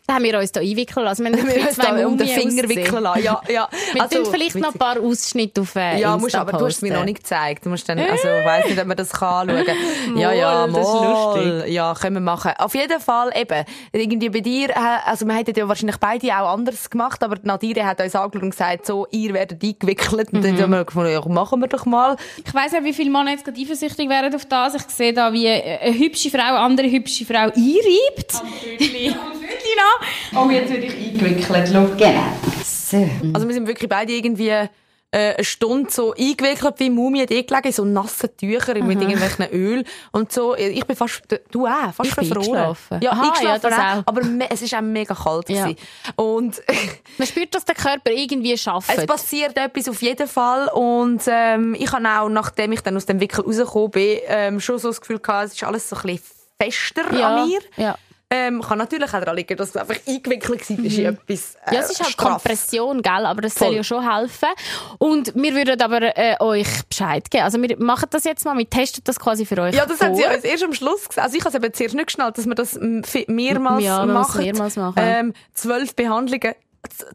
Da haben wir uns da einwickeln lassen. Wir haben Wir uns da um den Finger wickeln lassen. Ja, ja. Wir Also, tun vielleicht noch ein paar Ausschnitte auf äh, Ja, musst, aber du hast es mir noch nicht gezeigt. Du musst dann, also, ich weiss nicht, ob man das kann *laughs* anschauen. ja, ja, Mal, das ist mal. Ja, können wir machen. Auf jeden Fall, eben, irgendwie bei dir, äh, also, wir hätten ja wahrscheinlich beide auch anders gemacht, aber Nadire hat uns angeschaut und gesagt, so, ihr werdet eingewickelt. Und dann haben wir gefunden, ja, machen wir doch mal. Ich weiss ja, wie viele Männer jetzt gerade eifersüchtig wären auf das. Ich sehe da, wie eine hübsche Frau eine andere hübsche Frau einreibt. Am Viertel. *laughs* Am Viertel. Oh, *laughs* jetzt werde ich eingewickelt. Schau. Genau. So. Also, wir sind wirklich beide irgendwie, äh, eine Stunde so eingewickelt wie Mumien dort gelegen, in so nassen Tüchern mit irgendwelchen Öl und so. Ich bin fast, du auch, fast Ich eingeschlafen. Ja, Aha, eingeschlafen ja, das auch, auch. Aber es ist auch mega kalt Ja. gewesen. Und *laughs* Man spürt, dass der Körper irgendwie schafft. es passiert etwas auf jeden Fall und ähm, ich habe auch, nachdem ich dann aus dem Wickel rausgekommen bin, ähm, schon so das Gefühl gehabt, es ist alles so ein bisschen fester ja. an mir. Ja. Ähm, kann natürlich auch daran liegen, dass es einfach eingewickelt war ist in etwas äh, Ja, es ist halt straff. Kompression, gell? aber das Voll. soll ja schon helfen. Und wir würden aber äh, euch Bescheid geben. Also wir machen das jetzt mal, wir testen das quasi für euch Ja, das vor. haben sie uns erst am Schluss gesagt. Also ich habe es eben zuerst nicht geschnallt, dass wir das vi- mehrmals Ja, machen. mehrmals machen. Ähm, zwölf Behandlungen.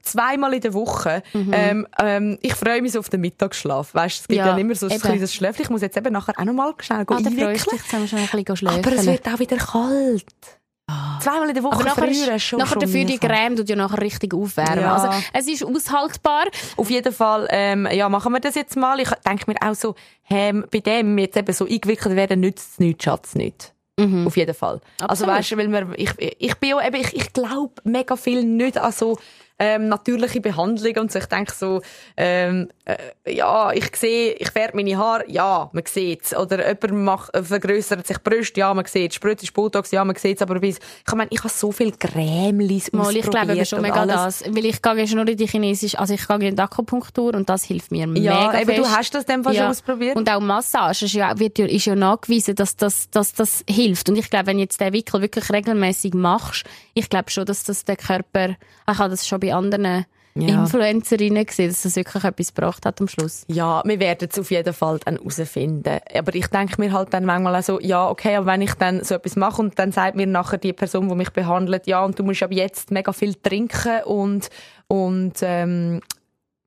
Zweimal in der Woche. Mhm. Ähm, ähm, ich freue mich so auf den Mittagsschlaf. Weißt, es gibt Ja, ja, immer so ein eben. kleines Schläfchen. Ich muss jetzt eben nachher auch noch mal schnell Ah, einwickeln. dich, ein bisschen schlafen. Aber es wird auch wieder kalt. Zweimal in der Woche aber nachher, frieren, ist, schon nachher dafür die. Creme tut ja nachher richtig aufwärmen. Ja. Also es ist aushaltbar. Auf jeden Fall, ähm, ja, machen wir das jetzt mal. Ich denke mir auch so, ähm, bei dem jetzt eben so eingewickelt werden, nützt es nichts, Schatz nicht. Auf jeden Fall. Also Absolut. weißt du, weil wir, ich, ich bin ja eben, ich, ich glaube mega viel nicht an so ähm, natürliche Behandlung und so. Ich denke so, ähm, äh, ja, ich sehe, ich färbe meine Haare, ja, man sieht's. Oder jemand macht, äh, vergrößert sich die Brüste, ja, man sieht's. Spritzt ist Botox, ja, man sieht's. Aber bis, ich meine, ich habe so viel Grämlis Mal, ich glaube schon mega alles. das. Weil ich gehe jetzt nur in die chinesische, also ich gehe in die Akupunktur und das hilft mir Ja, mega eben, du fest. hast das dem Fall schon ausprobiert? Und auch Massage ist ja, wird ja, ist ja nachgewiesen, dass das, dass das hilft. Und ich glaube, wenn jetzt den Wickel wirklich regelmäßig machst, ich glaube schon, dass das der Körper, ich habe das schon bei anderen Ja. Influencerinnen gesehen, dass das wirklich etwas gebracht hat am Schluss. Ja, wir werden es auf jeden Fall dann herausfinden. Aber ich denke mir halt dann manchmal auch so, ja, okay, aber wenn ich dann so etwas mache und dann sagt mir nachher die Person, die mich behandelt, ja, und du musst ab jetzt mega viel trinken und, und ähm,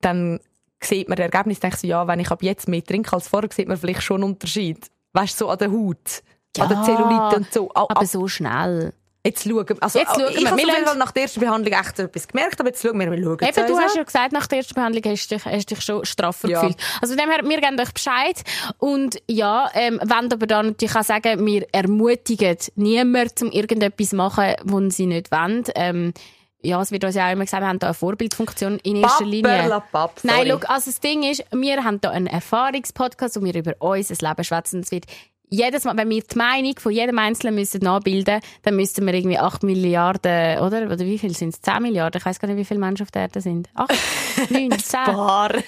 dann sieht man das Ergebnis, denke ich so, ja, wenn ich ab jetzt mehr trinke als vorher, sieht man vielleicht schon einen Unterschied. Weißt du, so an der Haut, an der Ja, Zellulite und so. Au- Aber ab- so schnell. Jetzt schauen wir. Also, Jetzt schauen ich habe Wir nach der ersten Behandlung echt etwas gemerkt, aber jetzt schauen wir, wir schauen Eben, du hast ja gesagt, nach der ersten Behandlung hast du dich, hast dich schon straffer Ja. gefühlt. Also dem her, wir geben euch Bescheid. Und ja, ähm, wollen aber dann natürlich auch sagen, wir ermutigen niemanden, um irgendetwas zu machen, was sie nicht wollen. Ähm, ja, es wird uns ja auch immer gesagt, wir haben da eine Vorbildfunktion in erster Linie. Papperlapapp, Nein, look, also das Ding ist, wir haben da einen Erfahrungspodcast, wo wir über unser Leben schwätzen. Es wird jedes Mal, wenn wir die Meinung von jedem Einzelnen müssen nachbilden, dann müssten wir irgendwie 8 Milliarden, oder? Oder wie viel sind es? 10 Milliarden? Ich weiß gar nicht, wie viele Menschen auf der Erde sind. 8, 9, 10. Paar. Dann,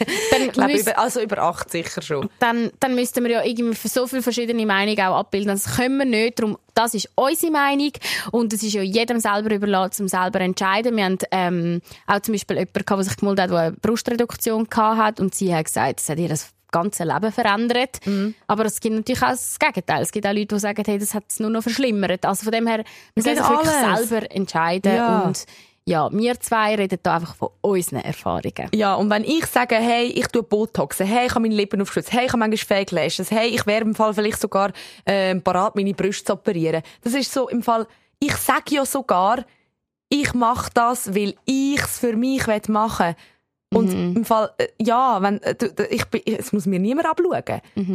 Ich glaube, müssen- über, also über acht sicher schon. dann, dann müssten wir ja irgendwie für so viele verschiedene Meinungen auch abbilden. Das können wir nicht. Darum, das ist unsere Meinung. Und es ist ja jedem selber überlassen, um selber zu entscheiden. Wir haben ähm, auch zum Beispiel jemanden der sich gemeldet hat, der eine Brustreduktion gehabt hat. Und sie hat gesagt, es hat ihr das ganze Leben verändert. Aber es gibt natürlich auch das Gegenteil. Es gibt auch Leute, die sagen, hey, das hat es nur noch verschlimmert. Also von dem her, wir uns wirklich selber entscheiden. Ja. Und ja, wir zwei reden da einfach von unseren Erfahrungen. Ja, und wenn ich sage, hey, ich tue Botoxen, hey, ich habe meine Lippen aufgeschützt, hey, ich habe manchmal Fake Lashes, hey, ich wäre im Fall vielleicht sogar ähm, parat, meine Brüste zu operieren. Das ist so im Fall, ich sage ja sogar, ich mache das, weil ich es für mich machen will. Und im Fall, äh, ja, wenn, äh, du- ich, bin- es muss mir niemand abschauen.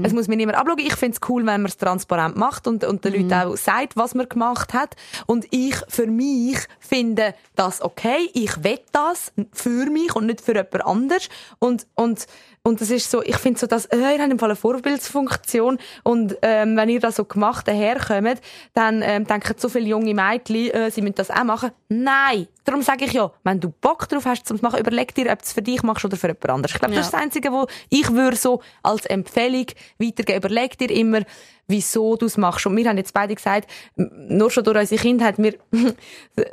Es muss mir niemand abschauen. Ich finde es cool, wenn man es transparent macht und, und den Leuten auch sagt, was man gemacht hat. Und ich, für mich, finde das okay. Ich will das für mich und nicht für jemand anders. Und, und, und das ist so, ich finde so, dass, äh, ihr habt im Fall eine Vorbildsfunktion und ähm, wenn ihr da so gemacht daherkommt, dann ähm, denken so viele junge Mädchen, äh, sie müssen das auch machen. Nein! Darum sage ich ja, wenn du Bock drauf hast, zum machen, überleg dir, ob du es für dich machst oder für jemand anderes. Ich glaube, das Ja. ist das Einzige, wo ich würde so als Empfehlung weitergeben. Überleg dir immer, wieso du es machst. Und wir haben jetzt beide gesagt, nur schon durch unsere Kindheit, wir, *laughs*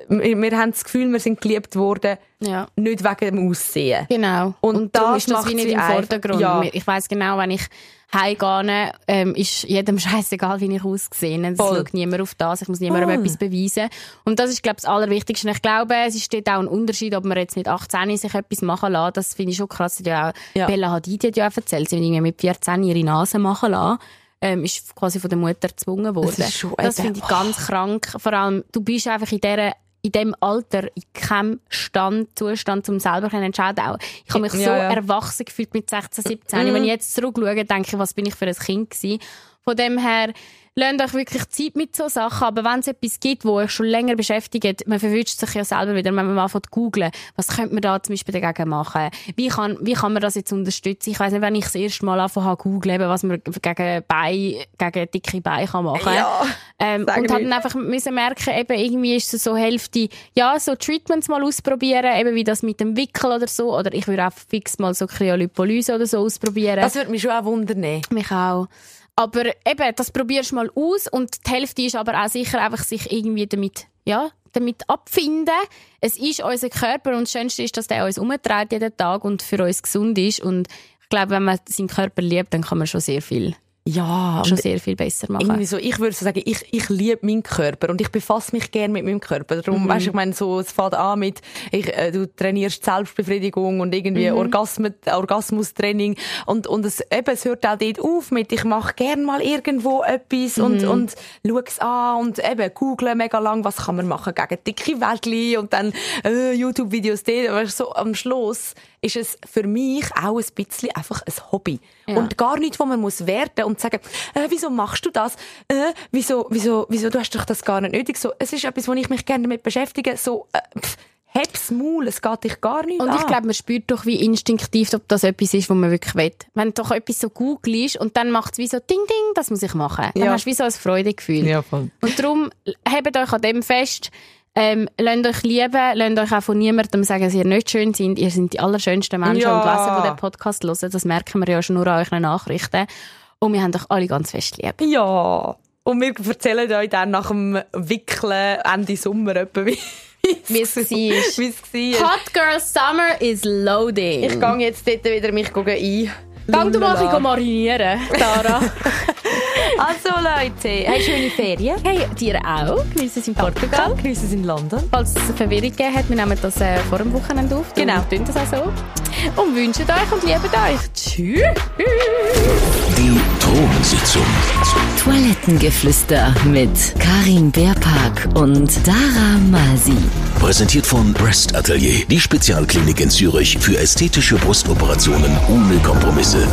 wir, wir haben das Gefühl, wir sind geliebt worden, Ja. nicht wegen dem Aussehen. Genau. Und Und, das ist das wie nicht im Vordergrund. ja. Ich weiß genau, wenn ich heimgehe, ähm, ist jedem *laughs* scheißegal, wie ich aussehe. Es schaut niemand auf das. Ich muss niemandem Voll. etwas beweisen. Und das ist, glaube ich, das Allerwichtigste. Ich glaube, es ist dort auch ein Unterschied, ob man jetzt mit 18 sich etwas machen lässt. Das finde ich schon krass. Ja, auch Ja. Bella Hadid hat ja auch erzählt, sie hat irgendwie mit 14 ihre Nase machen lassen. Ähm, ist quasi von der Mutter gezwungen worden. schon das eben- finde ich ganz krank. Vor allem, du bist einfach in dieser in dem Alter in keinem Stand, Zustand, um selber zu entscheiden. Auch, ich habe mich Ja, so ja. erwachsen gefühlt mit 16, 17. Mhm. Wenn ich jetzt zurückschaue, denke ich, was bin ich für ein Kind gewesen. Von dem her, lasst euch wirklich Zeit mit so Sachen. Aber wenn es etwas gibt, wo euch schon länger beschäftigt, man verwünscht sich ja selber wieder, wenn man mal zu googlen, was könnte man da zum Beispiel dagegen machen? Wie kann, wie kann man das jetzt unterstützen? Ich weiss nicht, wenn ich das erste Mal anfange eben, was man gegen Bein, gegen dicke Beine kann machen Ja, ähm, und hat dann einfach müssen merken, eben irgendwie ist es so Hälfte, ja, so Treatments mal ausprobieren, eben wie das mit dem Wickel oder so, oder ich würde auch fix mal so Kryolipolyse oder so ausprobieren. Das würde mich schon auch wundern. mich auch. Aber eben, das probierst du mal aus und die Hälfte ist aber auch sicher einfach sich irgendwie damit, ja, damit abfinden. Es ist unser Körper und das Schönste ist, dass der uns umtreibt jeden Tag und für uns gesund ist und ich glaube, wenn man seinen Körper liebt, dann kann man schon sehr viel, Ja, schon und sehr viel besser machen. irgendwie so, ich würde so sagen, ich, ich liebe meinen Körper und ich befasse mich gerne mit meinem Körper. Darum, Mhm. weißt du, ich meine, so, es fängt an mit, ich, äh, du trainierst Selbstbefriedigung und irgendwie Mhm. Orgasmus, Orgasmustraining und, und es, eben, es hört auch dort auf mit, ich mache gerne mal irgendwo etwas und, Mhm. und schau es an und eben, google mega lang, was kann man machen gegen dicke Wäldli und dann, äh, YouTube-Videos aber so am Schluss ist es für mich auch ein bisschen einfach ein Hobby. Ja. Und gar nicht, wo man muss werten und sagen, äh, wieso machst du das? Äh, wieso, wieso, wieso, du hast doch das gar nicht nötig. So, es ist etwas, wo ich mich gerne damit beschäftige. So, äh, pff, heb's Maul, es geht dich gar nicht Und an. ich glaube, man spürt doch wie instinktiv, ob das etwas ist, was man wirklich will. Wenn doch etwas so googelst und dann macht es wie so Ding, Ding, das muss ich machen. Dann Ja. hast du wie so ein Freudegefühl. Ja, voll. Und darum, hebt euch an dem fest, ähm, lasst euch lieben, lasst euch auch von niemandem sagen, dass ihr nicht schön seid. Ihr seid die allerschönsten Menschen Ja. und Wesen, die den Podcast hören. Das merken wir ja schon nur an euren Nachrichten. Und wir haben euch alle ganz fest lieb. Ja. Und wir erzählen euch dann nach dem Wickeln Ende Sommer etwa, wie *laughs* Wie *laughs* es war. Hot Girl Summer is loading. Ich gehe jetzt dort wieder mich ein. Gang du mal ein marinieren, Tara. *laughs* Also Leute, hey, schöne Ferien. hey, dir auch. Geniessen es in Portugal. Grüße in London. Falls es eine Verwirrung gegeben hat, wir nehmen das äh, vor dem Wochenende auf. Genau. Wir tun das auch so. Und wünschen euch und lieben euch. Tschüss. Die Thronsitzung. Toilettengeflüster mit Karin Beerpark und Dara Masi. Präsentiert von Breast Atelier, die Spezialklinik in Zürich für ästhetische Brustoperationen ohne Kompromisse.